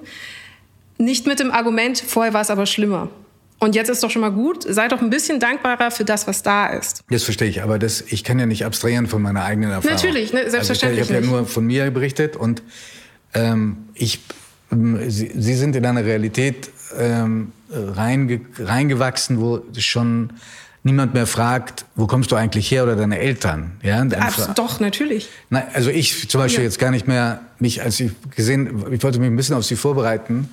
Nicht mit dem Argument, vorher war es aber schlimmer. Und jetzt ist doch schon mal gut. Sei doch ein bisschen dankbarer für das, was da ist. Das verstehe ich, aber das, ich kann ja nicht abstrahieren von meiner eigenen Erfahrung. Natürlich, ne, selbstverständlich. Also ich, ich habe ja nur von mir berichtet und ähm, ich Sie, Sie sind in eine Realität ähm, reinge, reingewachsen, wo schon niemand mehr fragt, wo kommst du eigentlich her oder deine Eltern? Ja, Ach, doch, natürlich. Na, also ich zum Beispiel ja. jetzt gar nicht mehr mich, als ich gesehen, ich wollte mich ein bisschen auf Sie vorbereiten.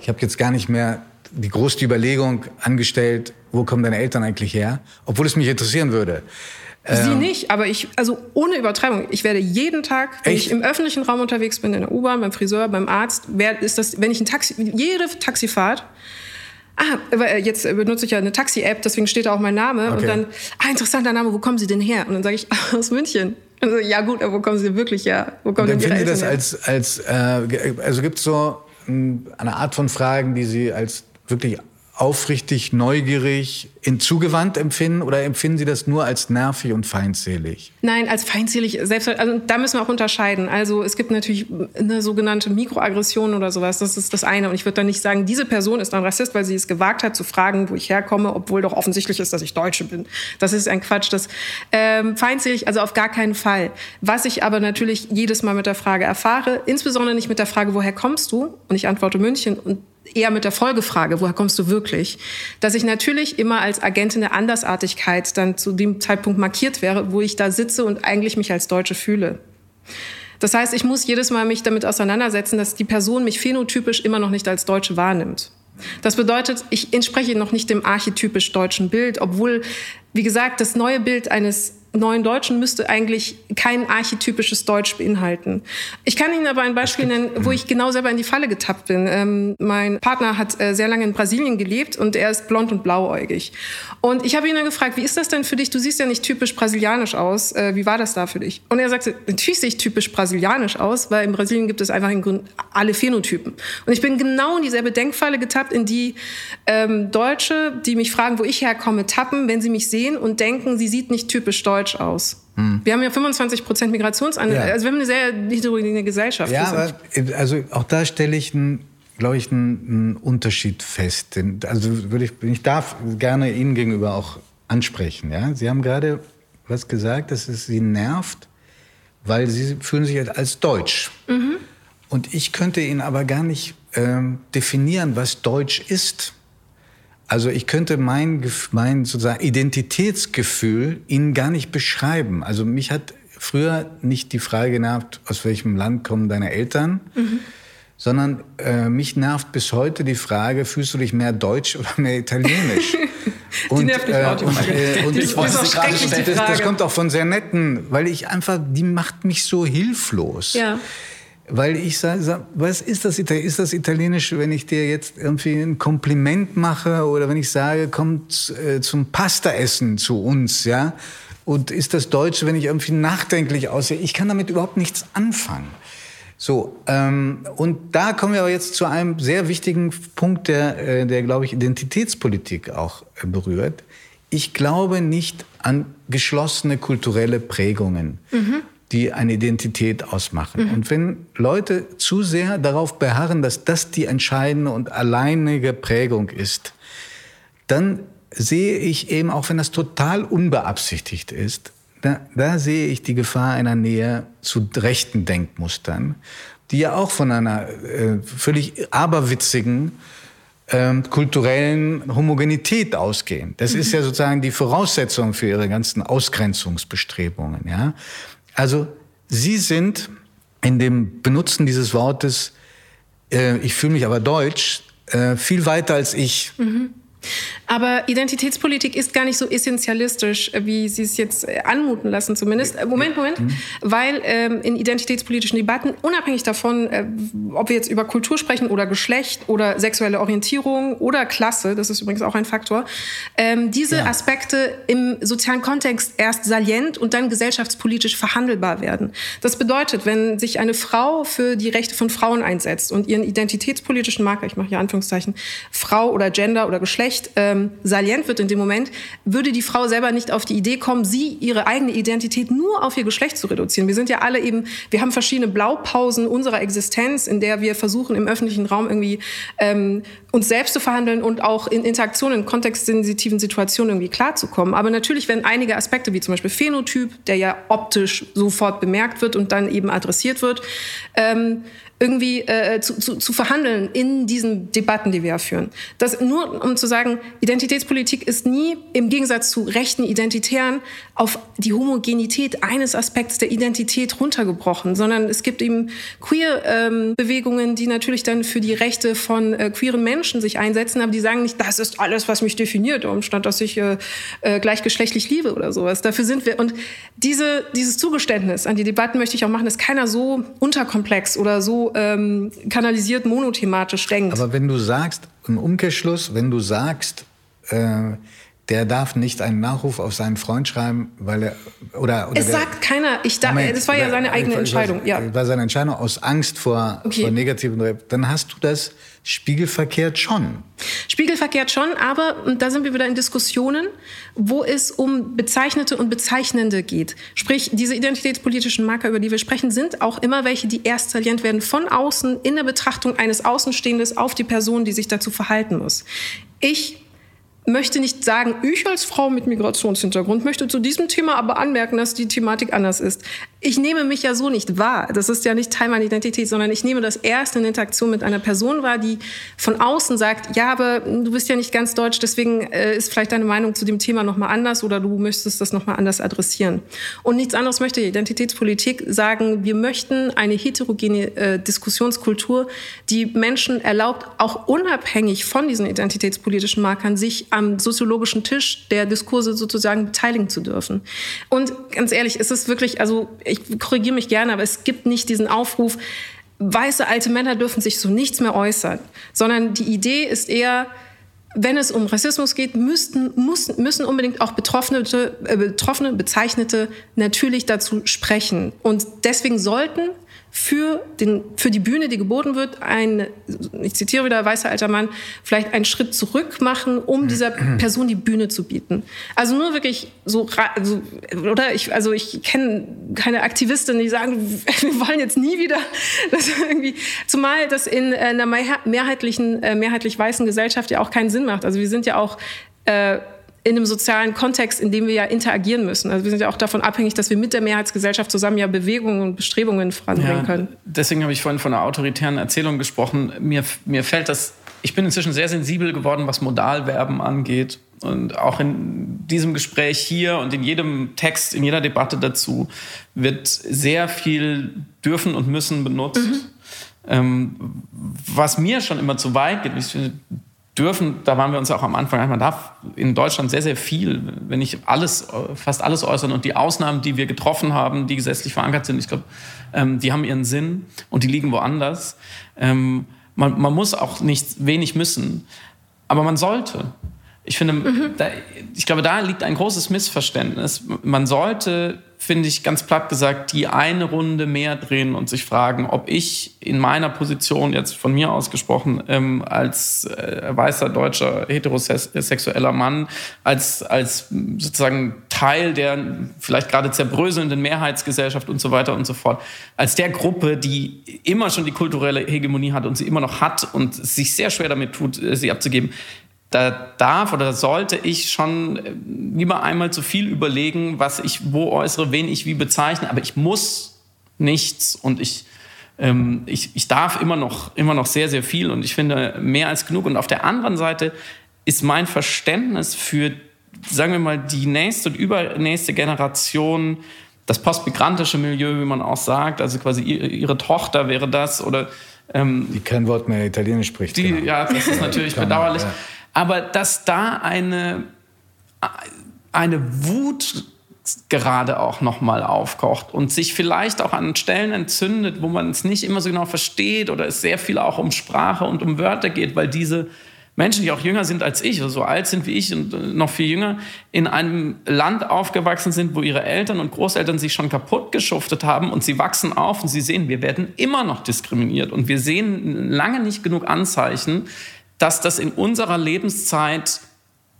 Ich habe jetzt gar nicht mehr die große Überlegung angestellt, wo kommen deine Eltern eigentlich her, obwohl es mich interessieren würde. Sie ähm, nicht, aber ich, also ohne Übertreibung, ich werde jeden Tag, wenn echt? ich im öffentlichen Raum unterwegs bin, in der U-Bahn, beim Friseur, beim Arzt, wer, ist das, wenn ich ein Taxi, jede Taxifahrt, Ah, äh, jetzt benutze ich ja eine Taxi-App, deswegen steht da auch mein Name. Okay. Und dann, ah, interessanter Name, wo kommen Sie denn her? Und dann sage ich, (laughs) aus München. Also, ja gut, aber wo kommen Sie denn wirklich her? Wo kommen denn Ihre Eltern das her? als, als äh, also gibt es so eine Art von Fragen, die Sie als wirklich aufrichtig, neugierig, in zugewandt empfinden oder empfinden Sie das nur als nervig und feindselig? Nein, als feindselig. Selbst, also da müssen wir auch unterscheiden. Also es gibt natürlich eine sogenannte Mikroaggression oder sowas. Das ist das eine. Und ich würde dann nicht sagen, diese Person ist ein Rassist, weil sie es gewagt hat zu fragen, wo ich herkomme, obwohl doch offensichtlich ist, dass ich Deutsche bin. Das ist ein Quatsch. Das ähm, feindselig, also auf gar keinen Fall. Was ich aber natürlich jedes Mal mit der Frage erfahre, insbesondere nicht mit der Frage, woher kommst du? Und ich antworte München und eher mit der Folgefrage, woher kommst du wirklich, dass ich natürlich immer als Agentin der Andersartigkeit dann zu dem Zeitpunkt markiert wäre, wo ich da sitze und eigentlich mich als Deutsche fühle. Das heißt, ich muss jedes Mal mich damit auseinandersetzen, dass die Person mich phänotypisch immer noch nicht als Deutsche wahrnimmt. Das bedeutet, ich entspreche noch nicht dem archetypisch deutschen Bild, obwohl, wie gesagt, das neue Bild eines neuen Deutschen müsste eigentlich kein archetypisches Deutsch beinhalten. Ich kann Ihnen aber ein Beispiel nennen, wo ich genau selber in die Falle getappt bin. Ähm, mein Partner hat äh, sehr lange in Brasilien gelebt und er ist blond und blauäugig. Und ich habe ihn dann gefragt, wie ist das denn für dich? Du siehst ja nicht typisch brasilianisch aus. Äh, wie war das da für dich? Und er sagte, natürlich sehe ich typisch brasilianisch aus, weil in Brasilien gibt es einfach in Grund alle Phänotypen. Und ich bin genau in dieselbe Denkfalle getappt, in die ähm, Deutsche, die mich fragen, wo ich herkomme, tappen, wenn sie mich sehen und denken, sie sieht nicht typisch deutsch deutsch aus. Hm. Wir haben ja 25 Prozent Migrationsanteil. Ja. Also wir haben eine sehr heterogene Gesellschaft. Ja, aber also auch da stelle ich einen glaube ich, einen, einen, Unterschied fest. Also würde ich, ich darf gerne Ihnen gegenüber auch ansprechen. Ja? Sie haben gerade was gesagt, dass es Sie nervt, weil Sie fühlen sich als Deutsch. Mhm. Und ich könnte Ihnen aber gar nicht ähm, definieren, was Deutsch ist. Also ich könnte mein, mein sozusagen Identitätsgefühl Ihnen gar nicht beschreiben. Also mich hat früher nicht die Frage genervt, aus welchem Land kommen deine Eltern, mhm. sondern äh, mich nervt bis heute die Frage, fühlst du dich mehr deutsch oder mehr italienisch? (laughs) und, die nervt mich äh, auch, die Frage. Und, äh, und ich wollte das, das, das kommt auch von sehr netten, weil ich einfach, die macht mich so hilflos. Ja. Weil ich sage, was ist das, ist das Italienisch, wenn ich dir jetzt irgendwie ein Kompliment mache oder wenn ich sage, komm äh, zum Pasta-Essen zu uns, ja? Und ist das Deutsche, wenn ich irgendwie nachdenklich aussehe? Ich kann damit überhaupt nichts anfangen. So, ähm, und da kommen wir aber jetzt zu einem sehr wichtigen Punkt, der, äh, der glaube ich, Identitätspolitik auch äh, berührt. Ich glaube nicht an geschlossene kulturelle Prägungen. Mhm die eine Identität ausmachen. Mhm. Und wenn Leute zu sehr darauf beharren, dass das die entscheidende und alleinige Prägung ist, dann sehe ich eben, auch wenn das total unbeabsichtigt ist, da, da sehe ich die Gefahr einer Nähe zu rechten Denkmustern, die ja auch von einer äh, völlig aberwitzigen ähm, kulturellen Homogenität ausgehen. Das mhm. ist ja sozusagen die Voraussetzung für ihre ganzen Ausgrenzungsbestrebungen. Ja? Also Sie sind in dem Benutzen dieses Wortes, äh, ich fühle mich aber deutsch, äh, viel weiter als ich. Mhm. Aber Identitätspolitik ist gar nicht so essentialistisch, wie Sie es jetzt äh, anmuten lassen, zumindest. Äh, Moment, Moment. Mhm. Weil ähm, in identitätspolitischen Debatten, unabhängig davon, äh, ob wir jetzt über Kultur sprechen oder Geschlecht oder sexuelle Orientierung oder Klasse, das ist übrigens auch ein Faktor, ähm, diese ja. Aspekte im sozialen Kontext erst salient und dann gesellschaftspolitisch verhandelbar werden. Das bedeutet, wenn sich eine Frau für die Rechte von Frauen einsetzt und ihren identitätspolitischen Marker, ich mache hier Anführungszeichen, Frau oder Gender oder Geschlecht, äh, ähm, salient wird in dem Moment, würde die Frau selber nicht auf die Idee kommen, sie ihre eigene Identität nur auf ihr Geschlecht zu reduzieren. Wir sind ja alle eben, wir haben verschiedene Blaupausen unserer Existenz, in der wir versuchen, im öffentlichen Raum irgendwie ähm, uns selbst zu verhandeln und auch in Interaktionen, in kontextsensitiven Situationen irgendwie klarzukommen. Aber natürlich werden einige Aspekte, wie zum Beispiel Phänotyp, der ja optisch sofort bemerkt wird und dann eben adressiert wird, ähm, irgendwie äh, zu, zu, zu verhandeln in diesen Debatten, die wir ja führen. Das nur um zu sagen, Identitätspolitik ist nie im Gegensatz zu rechten Identitären auf die Homogenität eines Aspekts der Identität runtergebrochen, sondern es gibt eben Queer-Bewegungen, ähm, die natürlich dann für die Rechte von äh, queeren Menschen sich einsetzen, aber die sagen nicht, das ist alles, was mich definiert, umstand, dass ich äh, äh, gleichgeschlechtlich liebe oder sowas. Dafür sind wir. Und diese, dieses Zugeständnis an die Debatten möchte ich auch machen, dass keiner so unterkomplex oder so ähm, kanalisiert monothematisch denkt. Aber wenn du sagst, im Umkehrschluss, wenn du sagst, äh, der darf nicht einen Nachruf auf seinen Freund schreiben, weil er oder, oder es der, sagt keiner. Ich da, Moment, das war ja seine eigene Entscheidung. Ja, war seine Entscheidung aus Angst vor, okay. vor negativen. Dann hast du das spiegelverkehrt schon. Spiegelverkehrt schon, aber da sind wir wieder in Diskussionen, wo es um Bezeichnete und Bezeichnende geht. Sprich, diese identitätspolitischen Marker, über die wir sprechen, sind auch immer welche, die erst salient werden von außen in der Betrachtung eines Außenstehendes auf die Person, die sich dazu verhalten muss. Ich möchte nicht sagen, ich als Frau mit Migrationshintergrund möchte zu diesem Thema aber anmerken, dass die Thematik anders ist. Ich nehme mich ja so nicht wahr. Das ist ja nicht Teil meiner Identität, sondern ich nehme das erst in Interaktion mit einer Person wahr, die von außen sagt, ja, aber du bist ja nicht ganz deutsch, deswegen äh, ist vielleicht deine Meinung zu dem Thema nochmal anders oder du möchtest das nochmal anders adressieren. Und nichts anderes möchte Identitätspolitik sagen. Wir möchten eine heterogene äh, Diskussionskultur, die Menschen erlaubt, auch unabhängig von diesen identitätspolitischen Markern, sich am soziologischen Tisch der Diskurse sozusagen beteiligen zu dürfen. Und ganz ehrlich, es ist wirklich, also ich korrigiere mich gerne, aber es gibt nicht diesen Aufruf, weiße alte Männer dürfen sich zu nichts mehr äußern, sondern die Idee ist eher, wenn es um Rassismus geht, müssten, muss, müssen unbedingt auch Betroffene, äh, Betroffene, Bezeichnete natürlich dazu sprechen. Und deswegen sollten für, den, für die Bühne, die geboten wird, ein, ich zitiere wieder, weißer alter Mann, vielleicht einen Schritt zurück machen, um dieser Person die Bühne zu bieten. Also nur wirklich so, so oder ich, also ich kenne keine Aktivistinnen, die sagen, (laughs) wir wollen jetzt nie wieder, (laughs) das irgendwie, zumal das in einer mehrheitlichen, äh, mehrheitlich weißen Gesellschaft ja auch keinen Sinn macht. Also wir sind ja auch äh, in einem sozialen Kontext, in dem wir ja interagieren müssen. Also wir sind ja auch davon abhängig, dass wir mit der Mehrheitsgesellschaft zusammen ja Bewegungen und Bestrebungen voranbringen ja, können. Deswegen habe ich vorhin von einer autoritären Erzählung gesprochen. Mir, mir fällt das ich bin inzwischen sehr sensibel geworden, was Modalverben angeht. Und auch in diesem Gespräch hier und in jedem Text, in jeder Debatte dazu wird sehr viel dürfen und müssen benutzt. Mhm. Ähm, was mir schon immer zu weit geht. Ich dürfen, da waren wir uns auch am Anfang, man darf in Deutschland sehr, sehr viel, wenn nicht alles, fast alles äußern. Und die Ausnahmen, die wir getroffen haben, die gesetzlich verankert sind, ich glaube, ähm, die haben ihren Sinn und die liegen woanders. Ähm, man, man muss auch nicht wenig müssen, aber man sollte. Ich finde, mhm. da, ich glaube, da liegt ein großes Missverständnis. Man sollte, finde ich, ganz platt gesagt, die eine Runde mehr drehen und sich fragen, ob ich in meiner Position, jetzt von mir ausgesprochen, ähm, als äh, weißer deutscher heterosexueller Mann, als, als sozusagen Teil der vielleicht gerade zerbröselnden Mehrheitsgesellschaft und so weiter und so fort, als der Gruppe, die immer schon die kulturelle Hegemonie hat und sie immer noch hat und sich sehr schwer damit tut, sie abzugeben, da darf oder sollte ich schon äh, lieber einmal zu viel überlegen, was ich wo äußere, wen ich wie bezeichne. Aber ich muss nichts und ich, ähm, ich, ich darf immer noch, immer noch sehr, sehr viel und ich finde mehr als genug. Und auf der anderen Seite ist mein Verständnis für, sagen wir mal, die nächste und übernächste Generation, das postmigrantische Milieu, wie man auch sagt, also quasi ihre Tochter wäre das oder ähm, die kein Wort mehr Italienisch spricht. Die, genau. Ja, das ist natürlich bedauerlich. Ja. Aber dass da eine, eine Wut gerade auch nochmal aufkocht und sich vielleicht auch an Stellen entzündet, wo man es nicht immer so genau versteht oder es sehr viel auch um Sprache und um Wörter geht, weil diese Menschen, die auch jünger sind als ich, oder so alt sind wie ich und noch viel jünger, in einem Land aufgewachsen sind, wo ihre Eltern und Großeltern sich schon kaputt geschuftet haben und sie wachsen auf und sie sehen, wir werden immer noch diskriminiert und wir sehen lange nicht genug Anzeichen, dass das in unserer Lebenszeit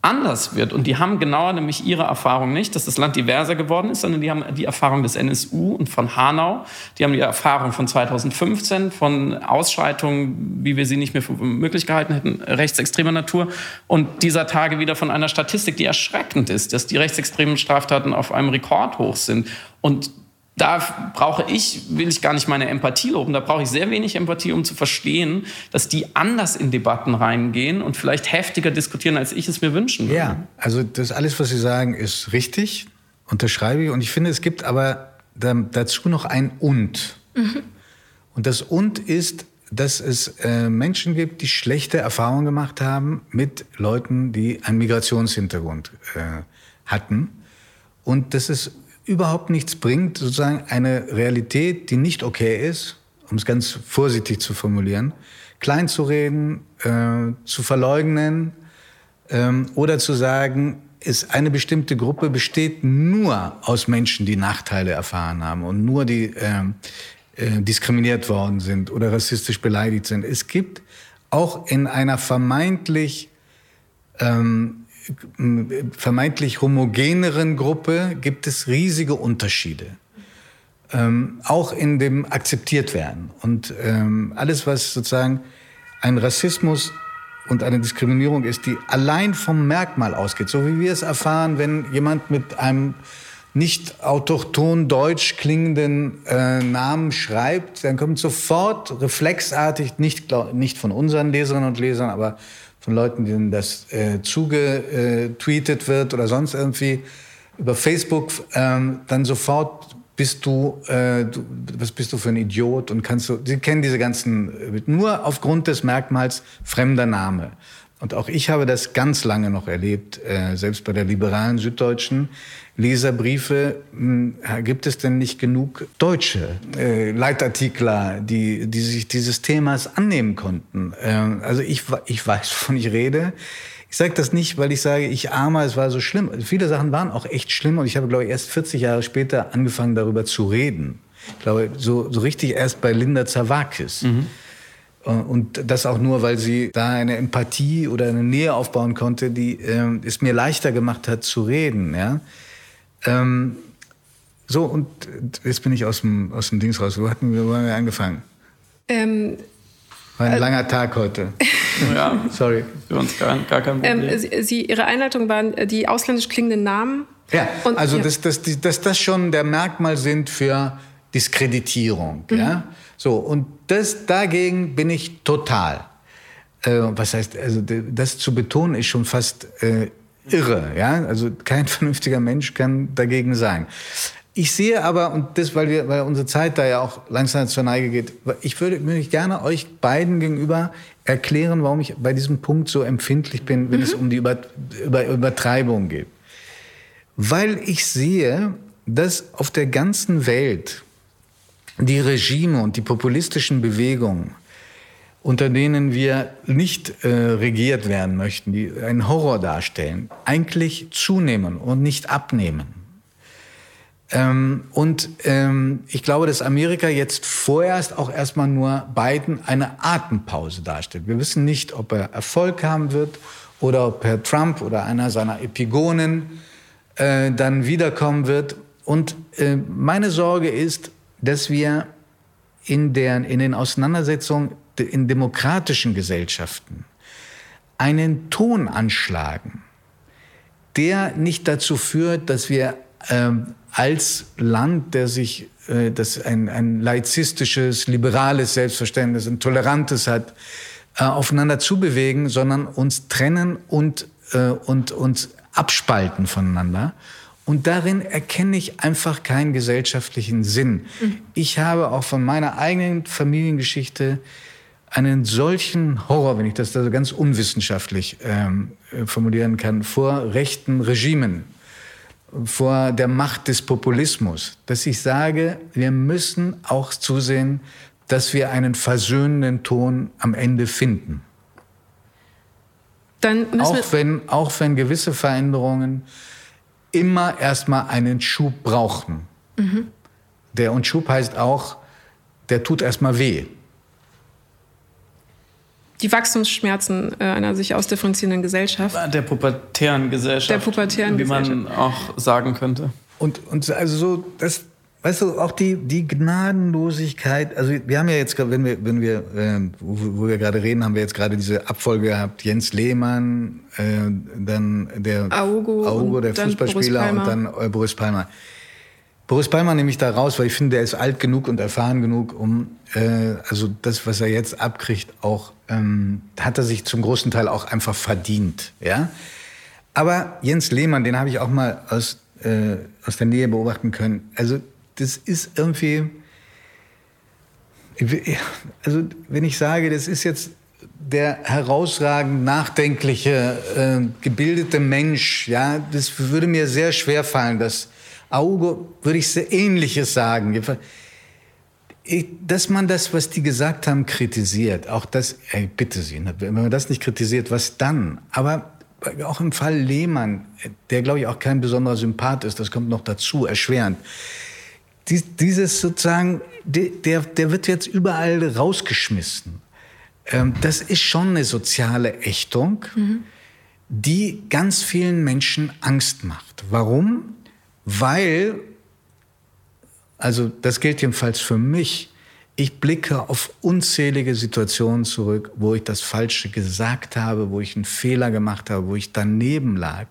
anders wird. Und die haben genauer nämlich ihre Erfahrung nicht, dass das Land diverser geworden ist, sondern die haben die Erfahrung des NSU und von Hanau. Die haben die Erfahrung von 2015, von Ausschreitungen, wie wir sie nicht mehr für möglich gehalten hätten, rechtsextremer Natur. Und dieser Tage wieder von einer Statistik, die erschreckend ist, dass die rechtsextremen Straftaten auf einem Rekordhoch sind. Und da brauche ich, will ich gar nicht meine Empathie loben, da brauche ich sehr wenig Empathie, um zu verstehen, dass die anders in Debatten reingehen und vielleicht heftiger diskutieren, als ich es mir wünschen würde. Ja, also das alles, was Sie sagen, ist richtig, unterschreibe ich. Und ich finde, es gibt aber dazu noch ein Und. Mhm. Und das Und ist, dass es äh, Menschen gibt, die schlechte Erfahrungen gemacht haben mit Leuten, die einen Migrationshintergrund äh, hatten. Und das ist überhaupt nichts bringt, sozusagen eine Realität, die nicht okay ist, um es ganz vorsichtig zu formulieren, klein zu äh, zu verleugnen ähm, oder zu sagen, ist eine bestimmte Gruppe besteht nur aus Menschen, die Nachteile erfahren haben und nur die äh, äh, diskriminiert worden sind oder rassistisch beleidigt sind. Es gibt auch in einer vermeintlich ähm, vermeintlich homogeneren Gruppe gibt es riesige Unterschiede. Ähm, auch in dem akzeptiert werden. Und ähm, alles, was sozusagen ein Rassismus und eine Diskriminierung ist, die allein vom Merkmal ausgeht, so wie wir es erfahren, wenn jemand mit einem nicht autochton deutsch klingenden äh, Namen schreibt, dann kommt sofort reflexartig, nicht, nicht von unseren Leserinnen und Lesern, aber von Leuten, denen das äh, zugetweetet wird oder sonst irgendwie über Facebook, ähm, dann sofort bist du, äh, du, was bist du für ein Idiot und kannst du, sie kennen diese ganzen, nur aufgrund des Merkmals fremder Name. Und auch ich habe das ganz lange noch erlebt, äh, selbst bei der liberalen Süddeutschen. Leserbriefe, hm, gibt es denn nicht genug deutsche äh, Leitartikler, die, die sich dieses Themas annehmen konnten? Ähm, also ich, ich weiß, wovon ich rede. Ich sage das nicht, weil ich sage, ich armer, es war so schlimm. Viele Sachen waren auch echt schlimm und ich habe, glaube ich, erst 40 Jahre später angefangen, darüber zu reden. Ich glaube, so, so richtig erst bei Linda Zawakis. Mhm. Äh, und das auch nur, weil sie da eine Empathie oder eine Nähe aufbauen konnte, die äh, es mir leichter gemacht hat zu reden. Ja? Ähm, so, und jetzt bin ich aus dem, aus dem Dings raus. Wo hatten wir, wo haben wir angefangen? Ähm, War ein äh, langer Tag heute. (laughs) ja, sorry. Für uns gar, gar kein ähm, Problem. Ähm, sie, Ihre Einleitung waren äh, die ausländisch klingenden Namen. Ja, und, also ja. Dass, dass, dass das schon der Merkmal sind für Diskreditierung. Mhm. Ja? So, und das, dagegen bin ich total. äh, was heißt, also das zu betonen ist schon fast äh, irre, ja. Also kein (laughs) vernünftiger Mensch kann dagegen sein. Ich sehe aber, und das, weil, wir, weil unsere Zeit da ja auch langsam zur Neige geht, ich würde, würde ich gerne euch beiden gegenüber erklären, warum ich bei diesem Punkt so empfindlich bin, wenn mhm. es um die Über, Über, Übertreibung geht. Weil ich sehe, dass auf der ganzen Welt die Regime und die populistischen Bewegungen, unter denen wir nicht äh, regiert werden möchten, die einen Horror darstellen, eigentlich zunehmen und nicht abnehmen. Ähm, und ähm, ich glaube, dass Amerika jetzt vorerst auch erstmal nur Biden eine Atempause darstellt. Wir wissen nicht, ob er Erfolg haben wird oder ob Herr Trump oder einer seiner Epigonen äh, dann wiederkommen wird. Und äh, meine Sorge ist, dass wir in, der, in den Auseinandersetzungen in demokratischen Gesellschaften einen Ton anschlagen, der nicht dazu führt, dass wir ähm, als Land, der sich äh, das ein, ein laizistisches, liberales Selbstverständnis, ein tolerantes hat, äh, aufeinander zubewegen, sondern uns trennen und, äh, und uns abspalten voneinander. Und darin erkenne ich einfach keinen gesellschaftlichen Sinn. Mhm. Ich habe auch von meiner eigenen Familiengeschichte einen solchen Horror, wenn ich das da so ganz unwissenschaftlich ähm, äh, formulieren kann, vor rechten Regimen, vor der Macht des Populismus, dass ich sage, wir müssen auch zusehen, dass wir einen versöhnenden Ton am Ende finden. auch, wenn, auch wenn gewisse Veränderungen immer erstmal einen Schub brauchen. Mhm. Der und Schub heißt auch, der tut erstmal weh. Die Wachstumsschmerzen äh, einer sich ausdifferenzierenden Gesellschaft. Der pubertären Gesellschaft. Der pubertären wie man auch sagen könnte. Und, und also so, das, weißt du, auch die, die Gnadenlosigkeit, also wir haben ja jetzt, wenn wir, wenn wir, äh, wo, wo, wir gerade reden, haben wir jetzt gerade diese Abfolge gehabt, Jens Lehmann, äh, dann der Augo, Augo der Fußballspieler und dann äh, Boris Palmer. Boris Palmer nehme ich da raus, weil ich finde, er ist alt genug und erfahren genug, um äh, also das, was er jetzt abkriegt, auch ähm, hat er sich zum großen Teil auch einfach verdient. Ja, aber Jens Lehmann, den habe ich auch mal aus äh, aus der Nähe beobachten können. Also das ist irgendwie, also wenn ich sage, das ist jetzt der herausragend nachdenkliche, äh, gebildete Mensch, ja, das würde mir sehr schwer fallen. Das Auge würde ich sehr Ähnliches sagen. dass man das, was die gesagt haben, kritisiert, auch das, ey, bitte Sie, ne, wenn man das nicht kritisiert, was dann? Aber auch im Fall Lehmann, der glaube ich auch kein besonderer Sympath ist, das kommt noch dazu, erschwerend dieses sozusagen, der, der wird jetzt überall rausgeschmissen. Ähm, das ist schon eine soziale Ächtung, mhm. die ganz vielen Menschen Angst macht. Warum? Weil, also das gilt jedenfalls für mich, ich blicke auf unzählige Situationen zurück, wo ich das Falsche gesagt habe, wo ich einen Fehler gemacht habe, wo ich daneben lag.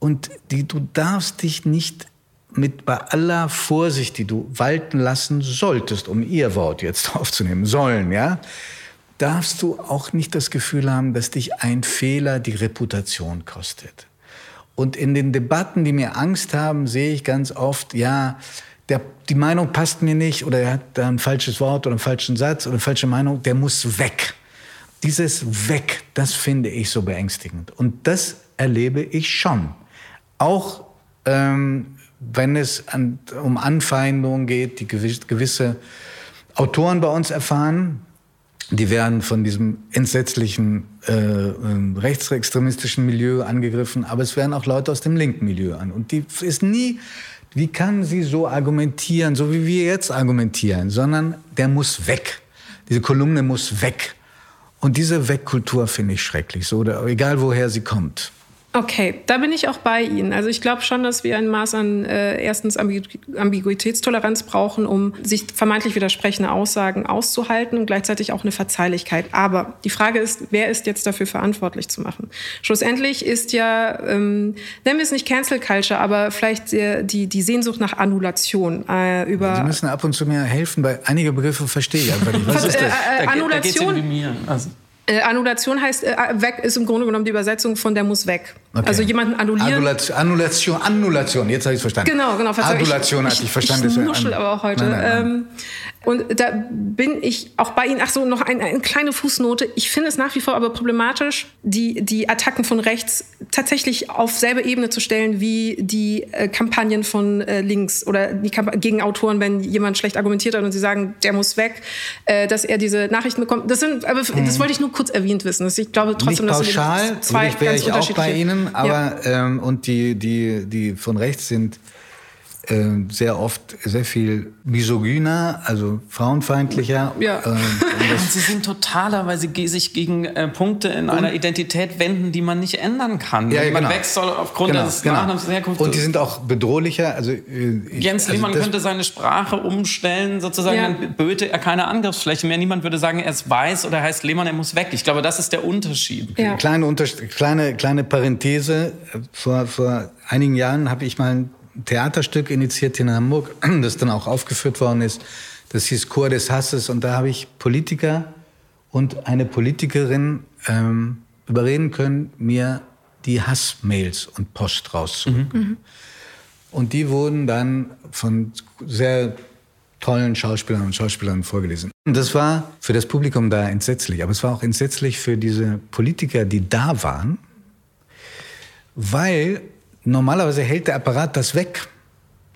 Und die, du darfst dich nicht mit bei aller Vorsicht, die du walten lassen solltest, um ihr Wort jetzt (laughs) aufzunehmen sollen, ja, darfst du auch nicht das Gefühl haben, dass dich ein Fehler die Reputation kostet. Und in den Debatten, die mir Angst haben, sehe ich ganz oft, ja, der, die Meinung passt mir nicht oder er hat ein falsches Wort oder einen falschen Satz oder eine falsche Meinung, der muss weg. Dieses Weg, das finde ich so beängstigend. Und das erlebe ich schon. Auch ähm, wenn es an, um Anfeindungen geht, die gewisse Autoren bei uns erfahren, die werden von diesem entsetzlichen äh, ähm, rechtsextremistischen Milieu angegriffen, aber es werden auch Leute aus dem linken Milieu an. Und die ist nie, wie kann sie so argumentieren, so wie wir jetzt argumentieren, sondern der muss weg. Diese Kolumne muss weg. Und diese Wegkultur finde ich schrecklich, so, oder, egal woher sie kommt. Okay, da bin ich auch bei Ihnen. Also ich glaube schon, dass wir ein Maß an äh, erstens Ambiguitätstoleranz brauchen, um sich vermeintlich widersprechende Aussagen auszuhalten und gleichzeitig auch eine Verzeihlichkeit. Aber die Frage ist, wer ist jetzt dafür verantwortlich zu machen? Schlussendlich ist ja, ähm, nennen wir es nicht Cancel Culture, aber vielleicht die, die, die Sehnsucht nach Annulation äh, über. Sie müssen ab und zu mir helfen, weil einige Begriffe verstehe ich einfach nicht. Was ist das? Äh, äh, Annulation. Da, da, da also Äh, Annulation heißt, äh, weg ist im Grunde genommen die Übersetzung von der muss weg. Okay. Also jemanden annullieren. Annulation, Annulation, Annulation, jetzt habe ich es verstanden. Genau, genau. Annulation hatte ich verstanden. Ich, ich nuschel aber auch heute. Nein, nein, nein. Ähm, und da bin ich auch bei Ihnen. Ach so, noch ein, eine kleine Fußnote. Ich finde es nach wie vor aber problematisch, die, die Attacken von rechts tatsächlich auf selbe Ebene zu stellen wie die äh, Kampagnen von äh, links oder die Kamp gegen Autoren, wenn jemand schlecht argumentiert hat und sie sagen, der muss weg, äh, dass er diese Nachrichten bekommt. Das sind, aber mhm. das wollte ich nur kurz erwähnt wissen. Ich glaube trotzdem, Nicht pauschal, dass zwei wäre ich auch bei Ihnen, aber ja. ähm, und die, die, die von rechts sind sehr oft sehr viel misogyner, also frauenfeindlicher. Ja. Äh, (laughs) sie sind totaler, weil sie sich gegen äh, Punkte in einer Identität wenden, die man nicht ändern kann. Ja, man genau. wächst soll aufgrund genau, des genau. Nachnamens der Herkunft. Und die sind auch bedrohlicher. Also, äh, Jens also Lehmann könnte seine Sprache umstellen, sozusagen, ja. dann böte er keine Angriffsfläche mehr. Niemand würde sagen, er ist weiß oder heißt Lehmann, er muss weg. Ich glaube, das ist der Unterschied. Ja. Kleine, Unterschied, kleine, kleine Parenthese. Vor, vor einigen Jahren habe ich mal ein Theaterstück initiiert in Hamburg, (clears throat) das dann auch aufgeführt worden ist. Das hieß Chor des Hasses. Und da habe ich Politiker und eine Politikerin ähm, überreden können, mir die Hassmails und Post rauszurücken. Mhm. Und die wurden dann von sehr tollen Schauspielern und Schauspielern vorgelesen. Und das war für das Publikum da entsetzlich. Aber es war auch entsetzlich für diese Politiker, die da waren, weil Normalerweise hält der Apparat das weg.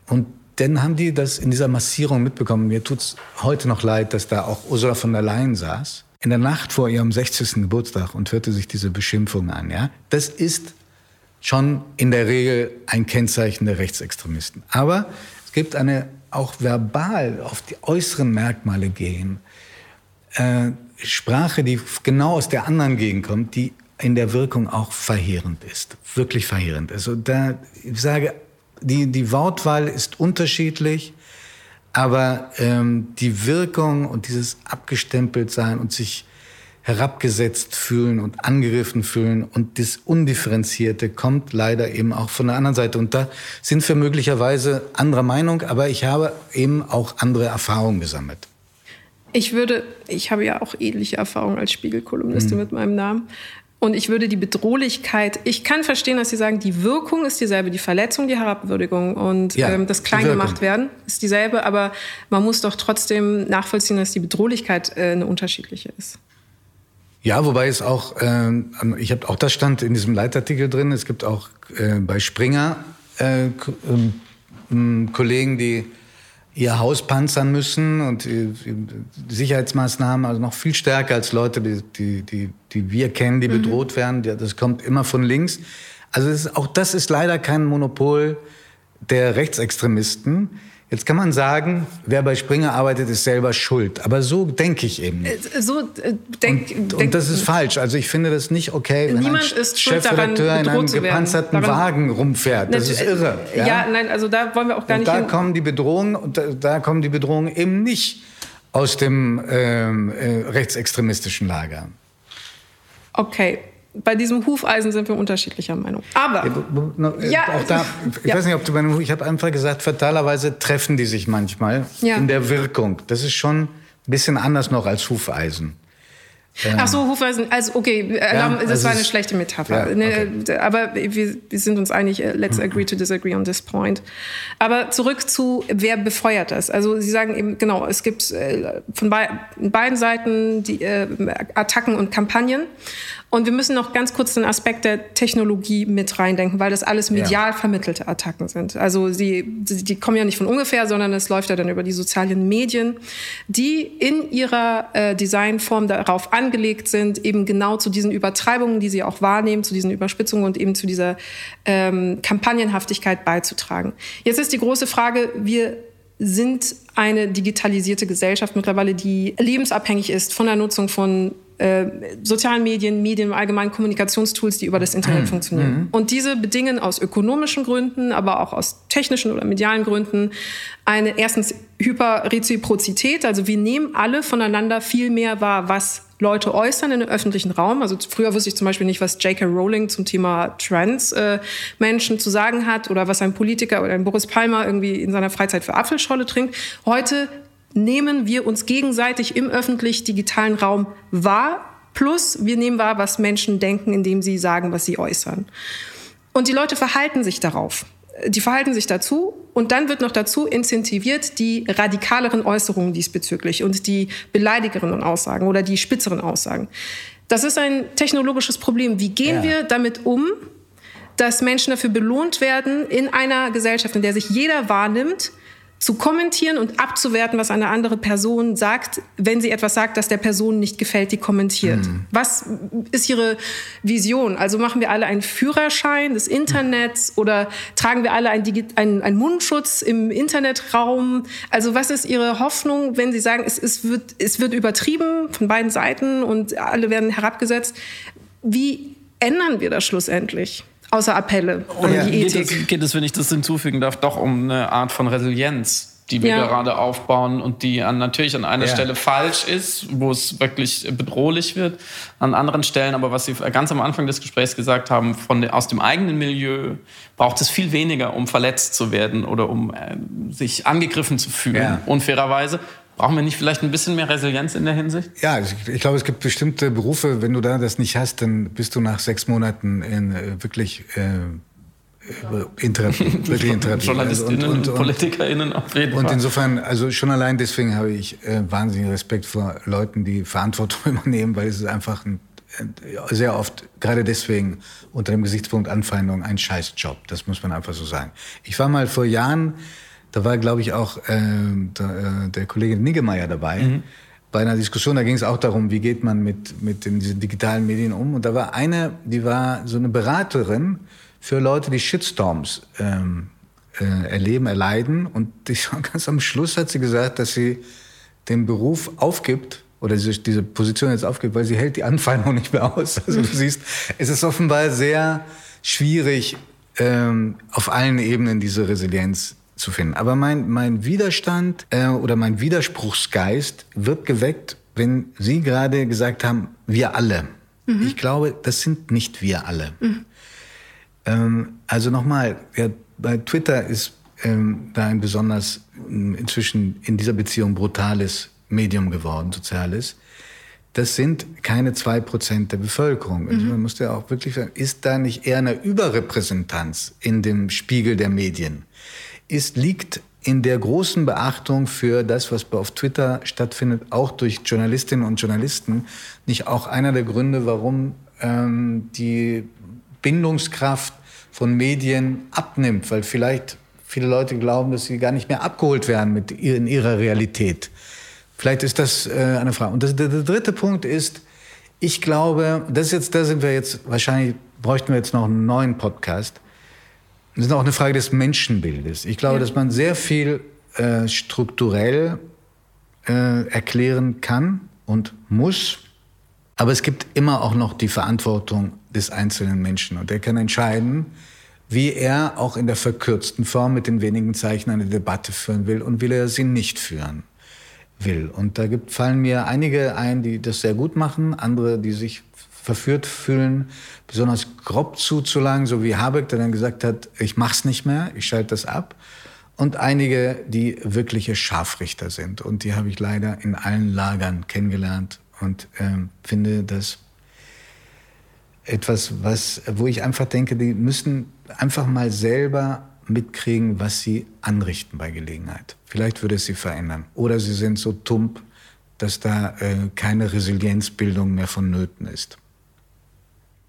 Und dann haben die das in dieser Massierung mitbekommen. Mir tut es heute noch leid, dass da auch Ursula von der Leyen saß. In der Nacht vor ihrem 60. Geburtstag und hörte sich diese Beschimpfung an. Ja? Das ist schon in der Regel ein Kennzeichen der Rechtsextremisten. Aber es gibt eine auch verbal auf die äußeren Merkmale gehen. Äh, Sprache, die genau aus der anderen Gegend kommt, die in der Wirkung auch verheerend ist. Wirklich verheerend. Also da, ich sage, die, die Wortwahl ist unterschiedlich, aber ähm, die Wirkung und dieses abgestempelt sein und sich herabgesetzt fühlen und angegriffen fühlen und das Undifferenzierte kommt leider eben auch von der anderen Seite. Und da sind wir möglicherweise anderer Meinung, aber ich habe eben auch andere Erfahrungen gesammelt. Ich würde, ich habe ja auch ähnliche Erfahrungen als Spiegelkolumnistin mhm. mit meinem Namen. Und ich würde die Bedrohlichkeit, ich kann verstehen, dass Sie sagen, die Wirkung ist dieselbe, die Verletzung, die Herabwürdigung und ja, ähm, das Kleingemacht werden ist dieselbe, aber man muss doch trotzdem nachvollziehen, dass die Bedrohlichkeit äh, eine unterschiedliche ist. Ja, wobei es auch, äh, ich habe auch das stand in diesem Leitartikel drin, es gibt auch äh, bei Springer äh, ähm, Kollegen, die ihr Haus panzern müssen und die Sicherheitsmaßnahmen also noch viel stärker als Leute, die, die, die, die wir kennen, die mhm. bedroht werden. Das kommt immer von links. Also ist, auch das ist leider kein Monopol der Rechtsextremisten. Jetzt kann man sagen, wer bei Springer arbeitet, ist selber schuld. Aber so denke ich eben nicht. Äh, so äh, denk, und, und das ist falsch. Also ich finde das nicht okay, wenn Niemand ein Chefredakteur in einem gepanzerten Wagen rumfährt. Das ist irre. Ja? ja? nein, also da wollen wir auch gar und nicht. Da hin. kommen die Bedrohungen und da, da, kommen die Bedrohungen eben nicht aus dem ähm, äh, rechtsextremistischen Lager. Okay, bei diesem Hufeisen sind wir unterschiedlicher Meinung. Aber ja, ja auch da, ich ja. weiß nicht, ob du bei dem, ich habe einfach gesagt, fatalerweise treffen die sich manchmal ja. in der Wirkung. Das ist schon ein bisschen anders noch als Hufeisen. Ach so, Hufeisen. Also okay, ja, das also war eine schlechte Metapher. Ja, ne, okay. Aber wir, wir, sind uns einig. Äh, let's agree to disagree on this point. Aber zurück zu wer befeuert das? Also Sie sagen eben genau, es gibt äh, von beiden Seiten die äh, Attacken und Kampagnen. Und wir müssen noch ganz kurz den Aspekt der Technologie mit reindenken, weil das alles medial ja. vermittelte Attacken sind. Also sie, die kommen ja nicht von ungefähr, sondern es läuft ja dann über die sozialen Medien, die in ihrer äh, Designform darauf angelegt sind, eben genau zu diesen Übertreibungen, die sie auch wahrnehmen, zu diesen Überspitzungen und eben zu dieser ähm, Kampagnenhaftigkeit beizutragen. Jetzt ist die große Frage, wir sind eine digitalisierte Gesellschaft mittlerweile, die lebensabhängig ist von der Nutzung von äh, sozialen Medien, Medien im Allgemeinen, Kommunikationstools, die über das Internet mhm. funktionieren. Mhm. Und diese bedingen aus ökonomischen Gründen, aber auch aus technischen oder medialen Gründen eine erstens Hyperreziprozität. Also wir nehmen alle voneinander viel mehr wahr, was Leute äußern in den öffentlichen Raum. Also früher wusste ich zum Beispiel nicht, was J.K. Rowling zum Thema Trans-Menschen äh, zu sagen hat oder was ein Politiker oder ein Boris Palmer irgendwie in seiner Freizeit für Apfelscholle trinkt. Heute nehmen wir uns gegenseitig im öffentlich-digitalen Raum wahr Plus, wir nehmen wahr, was Menschen denken, indem sie sagen, was sie äußern. Und die Leute verhalten sich darauf. Die verhalten sich dazu und dann wird noch dazu incentiviert die radikaleren Äußerungen diesbezüglich und die beleidigeren Aussagen oder die spitzeren Aussagen. Das ist ein technologisches Problem. Wie gehen ja. wir damit um, dass Menschen dafür belohnt werden in einer Gesellschaft, in der sich jeder wahrnimmt, zu kommentieren und abzuwerten, was eine andere Person sagt, wenn sie etwas sagt, das der Person nicht gefällt, die kommentiert. Mhm. Was ist Ihre Vision? Also machen wir alle einen Führerschein des Internets oder tragen wir alle einen, einen, einen Mundschutz im Internetraum? Also was ist Ihre Hoffnung, wenn Sie sagen, es, es, wird, es wird übertrieben von beiden Seiten und alle werden herabgesetzt? Wie ändern wir das schlussendlich? Außer Appelle oder ja. die Ethik. Geht es, geht es, wenn ich das hinzufügen darf, doch um eine Art von Resilienz, die wir ja. gerade aufbauen und die an, natürlich an einer ja. Stelle falsch ist, wo es wirklich bedrohlich wird, an anderen Stellen, aber was Sie ganz am Anfang des Gesprächs gesagt haben, von, aus dem eigenen Milieu braucht es viel weniger, um verletzt zu werden oder um äh, sich angegriffen zu fühlen, unfairerweise. Brauchen wir nicht vielleicht ein bisschen mehr Resilienz in der Hinsicht? Ja, ich, ich glaube, es gibt bestimmte Berufe, wenn du da das nicht hast, dann bist du nach sechs Monaten in, äh, wirklich äh, in Therapie, (laughs) wirklich in Therapie. Journalistinnen und, und, und, PolitikerInnen auf jeden Und insofern, also schon allein deswegen habe ich äh, wahnsinnigen Respekt vor Leuten, die Verantwortung (laughs) übernehmen, weil es ist einfach ein, sehr oft, gerade deswegen, unter dem Gesichtspunkt Anfeindung, ein Scheißjob. Das muss man einfach so sagen. Ich war mal vor Jahren da war, glaube ich, auch äh, der, äh, der Kollege Niggemeier dabei. Mhm. Bei einer Diskussion, da ging es auch darum, wie geht man mit, mit den, diesen digitalen Medien um. Und da war eine, die war so eine Beraterin für Leute, die Shitstorms ähm, äh, erleben, erleiden. Und die, (laughs) ganz am Schluss hat sie gesagt, dass sie den Beruf aufgibt, oder diese, diese Position jetzt aufgibt, weil sie hält die Anfeindung nicht mehr aus. Also du (laughs) siehst, es ist offenbar sehr schwierig, ähm, auf allen Ebenen diese Resilienz zu finden. Aber mein, mein Widerstand äh, oder mein Widerspruchsgeist wird geweckt, wenn Sie gerade gesagt haben, wir alle. Mhm. Ich glaube, das sind nicht wir alle. Mhm. Ähm, also nochmal, ja, bei Twitter ist ähm, da ein besonders inzwischen in dieser Beziehung brutales Medium geworden, soziales. Das sind keine zwei Prozent der Bevölkerung. Also mhm. man muss ja auch wirklich sagen, ist da nicht eher eine Überrepräsentanz in dem Spiegel der Medien? Ist, liegt in der großen Beachtung für das, was auf Twitter stattfindet, auch durch Journalistinnen und Journalisten, nicht auch einer der Gründe, warum ähm, die Bindungskraft von Medien abnimmt, weil vielleicht viele Leute glauben, dass sie gar nicht mehr abgeholt werden mit in ihrer Realität. Vielleicht ist das äh, eine Frage. Und das, der, der dritte Punkt ist, ich glaube, das jetzt, da sind wir jetzt, wahrscheinlich bräuchten wir jetzt noch einen neuen Podcast. Das ist auch eine Frage des Menschenbildes. Ich glaube, ja. dass man sehr viel äh, strukturell äh, erklären kann und muss. Aber es gibt immer auch noch die Verantwortung des einzelnen Menschen. Und der kann entscheiden, wie er auch in der verkürzten Form mit den wenigen Zeichen eine Debatte führen will und will er sie nicht führen will. Und da gibt, fallen mir einige ein, die das sehr gut machen, andere, die sich verführt fühlen, besonders grob zuzulangen, so wie Habeck, der dann gesagt hat, ich mach's nicht mehr, ich schalte das ab. Und einige, die wirkliche Scharfrichter sind. Und die habe ich leider in allen Lagern kennengelernt und ähm, finde das etwas, was, wo ich einfach denke, die müssen einfach mal selber mitkriegen, was sie anrichten bei Gelegenheit. Vielleicht würde es sie verändern. Oder sie sind so tump, dass da äh, keine Resilienzbildung mehr vonnöten ist.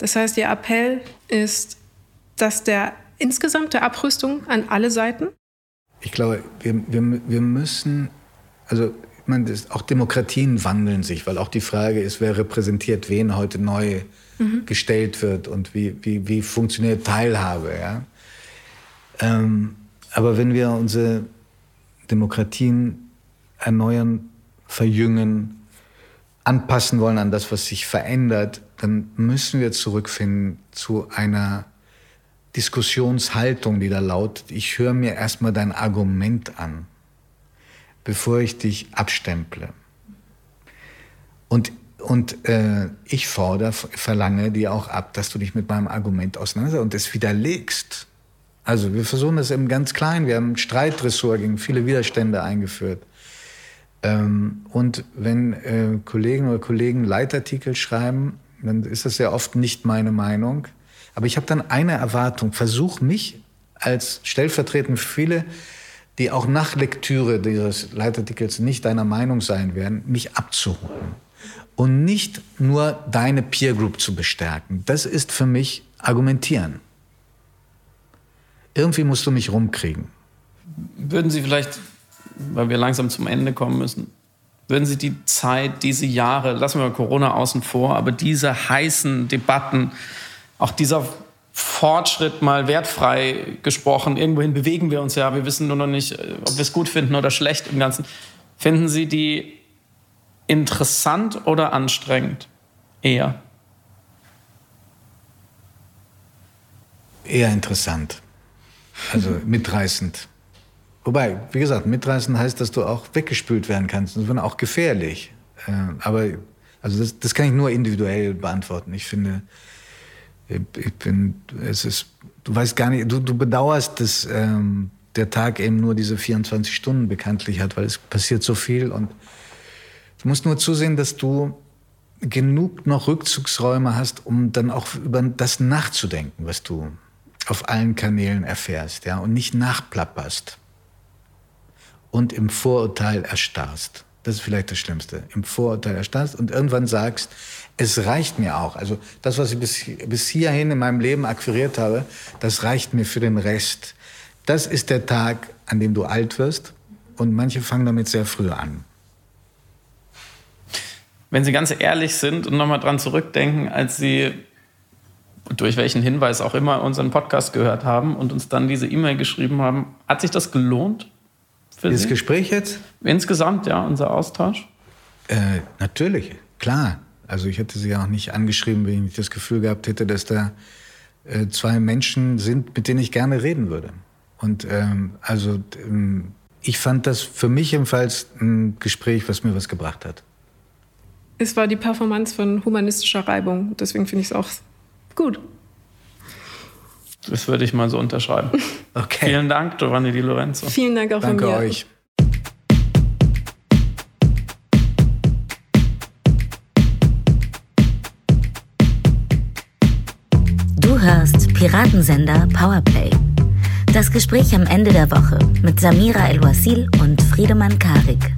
Das heißt, Ihr Appell ist, dass der insgesamt der Abrüstung an alle Seiten? Ich glaube, wir, wir, wir müssen, also ich meine, das, auch Demokratien wandeln sich, weil auch die Frage ist, wer repräsentiert wen heute neu mhm. gestellt wird und wie, wie, wie funktioniert Teilhabe. Ja? Ähm, aber wenn wir unsere Demokratien erneuern, verjüngen, anpassen wollen an das, was sich verändert, dann müssen wir zurückfinden zu einer Diskussionshaltung, die da lautet, ich höre mir erstmal dein Argument an, bevor ich dich abstemple. Und, und äh, ich fordere, verlange dir auch ab, dass du dich mit meinem Argument auseinandersetzt und es widerlegst. Also wir versuchen das eben ganz klein. Wir haben Streitressort gegen viele Widerstände eingeführt. Ähm, und wenn äh, Kollegen oder Kollegen Leitartikel schreiben, dann ist das sehr oft nicht meine Meinung. Aber ich habe dann eine Erwartung. Versuch mich als stellvertretend für viele, die auch nach Lektüre dieses Leitartikels nicht deiner Meinung sein werden, mich abzuholen. Und nicht nur deine Peer Group zu bestärken. Das ist für mich argumentieren. Irgendwie musst du mich rumkriegen. Würden Sie vielleicht, weil wir langsam zum Ende kommen müssen, würden Sie die Zeit, diese Jahre, lassen wir mal Corona außen vor, aber diese heißen Debatten, auch dieser Fortschritt mal wertfrei gesprochen, irgendwohin bewegen wir uns ja, wir wissen nur noch nicht, äh, ob wir es gut finden oder schlecht im Ganzen. Finden Sie die interessant oder anstrengend? Eher. Eher interessant. Also mitreißend. Wobei, wie gesagt, mitreißen heißt, dass du auch weggespült werden kannst. Das wird auch gefährlich. Äh, aber also das, das kann ich nur individuell beantworten. Ich finde, ich bin, es ist, du weißt gar nicht, du, du bedauerst, dass ähm, der Tag eben nur diese 24 Stunden bekanntlich hat, weil es passiert so viel und du musst nur zusehen, dass du genug noch Rückzugsräume hast, um dann auch über das nachzudenken, was du auf allen Kanälen erfährst, ja, und nicht nachplapperst und im Vorurteil erstarrst. Das ist vielleicht das Schlimmste. Im Vorurteil erstarrst und irgendwann sagst, es reicht mir auch. Also das, was ich bis, bis hierhin in meinem Leben akquiriert habe, das reicht mir für den Rest. Das ist der Tag, an dem du alt wirst und manche fangen damit sehr früh an. Wenn Sie ganz ehrlich sind und nochmal dran zurückdenken, als Sie durch welchen Hinweis auch immer unseren Podcast gehört haben und uns dann diese E-Mail geschrieben haben, hat sich das gelohnt? Für das Sie? Gespräch jetzt? Insgesamt, ja, unser Austausch? Äh, natürlich, klar. Also ich hätte sie auch nicht angeschrieben, wenn ich nicht das Gefühl gehabt hätte, dass da äh, zwei Menschen sind, mit denen ich gerne reden würde. Und ähm, also ähm, ich fand das für mich jedenfalls ein Gespräch, was mir was gebracht hat. Es war die Performance von humanistischer Reibung. Deswegen finde ich es auch gut. Das würde ich mal so unterschreiben. (laughs) Okay. Vielen Dank, Giovanni Di Lorenzo. Vielen Dank auch Danke von mir. Danke euch. Du hörst Piratensender Powerplay. Das Gespräch am Ende der Woche mit Samira El-Wasil und Friedemann Karik.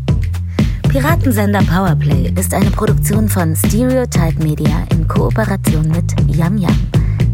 Piratensender Powerplay ist eine Produktion von Stereotype Media in Kooperation mit Yam Yam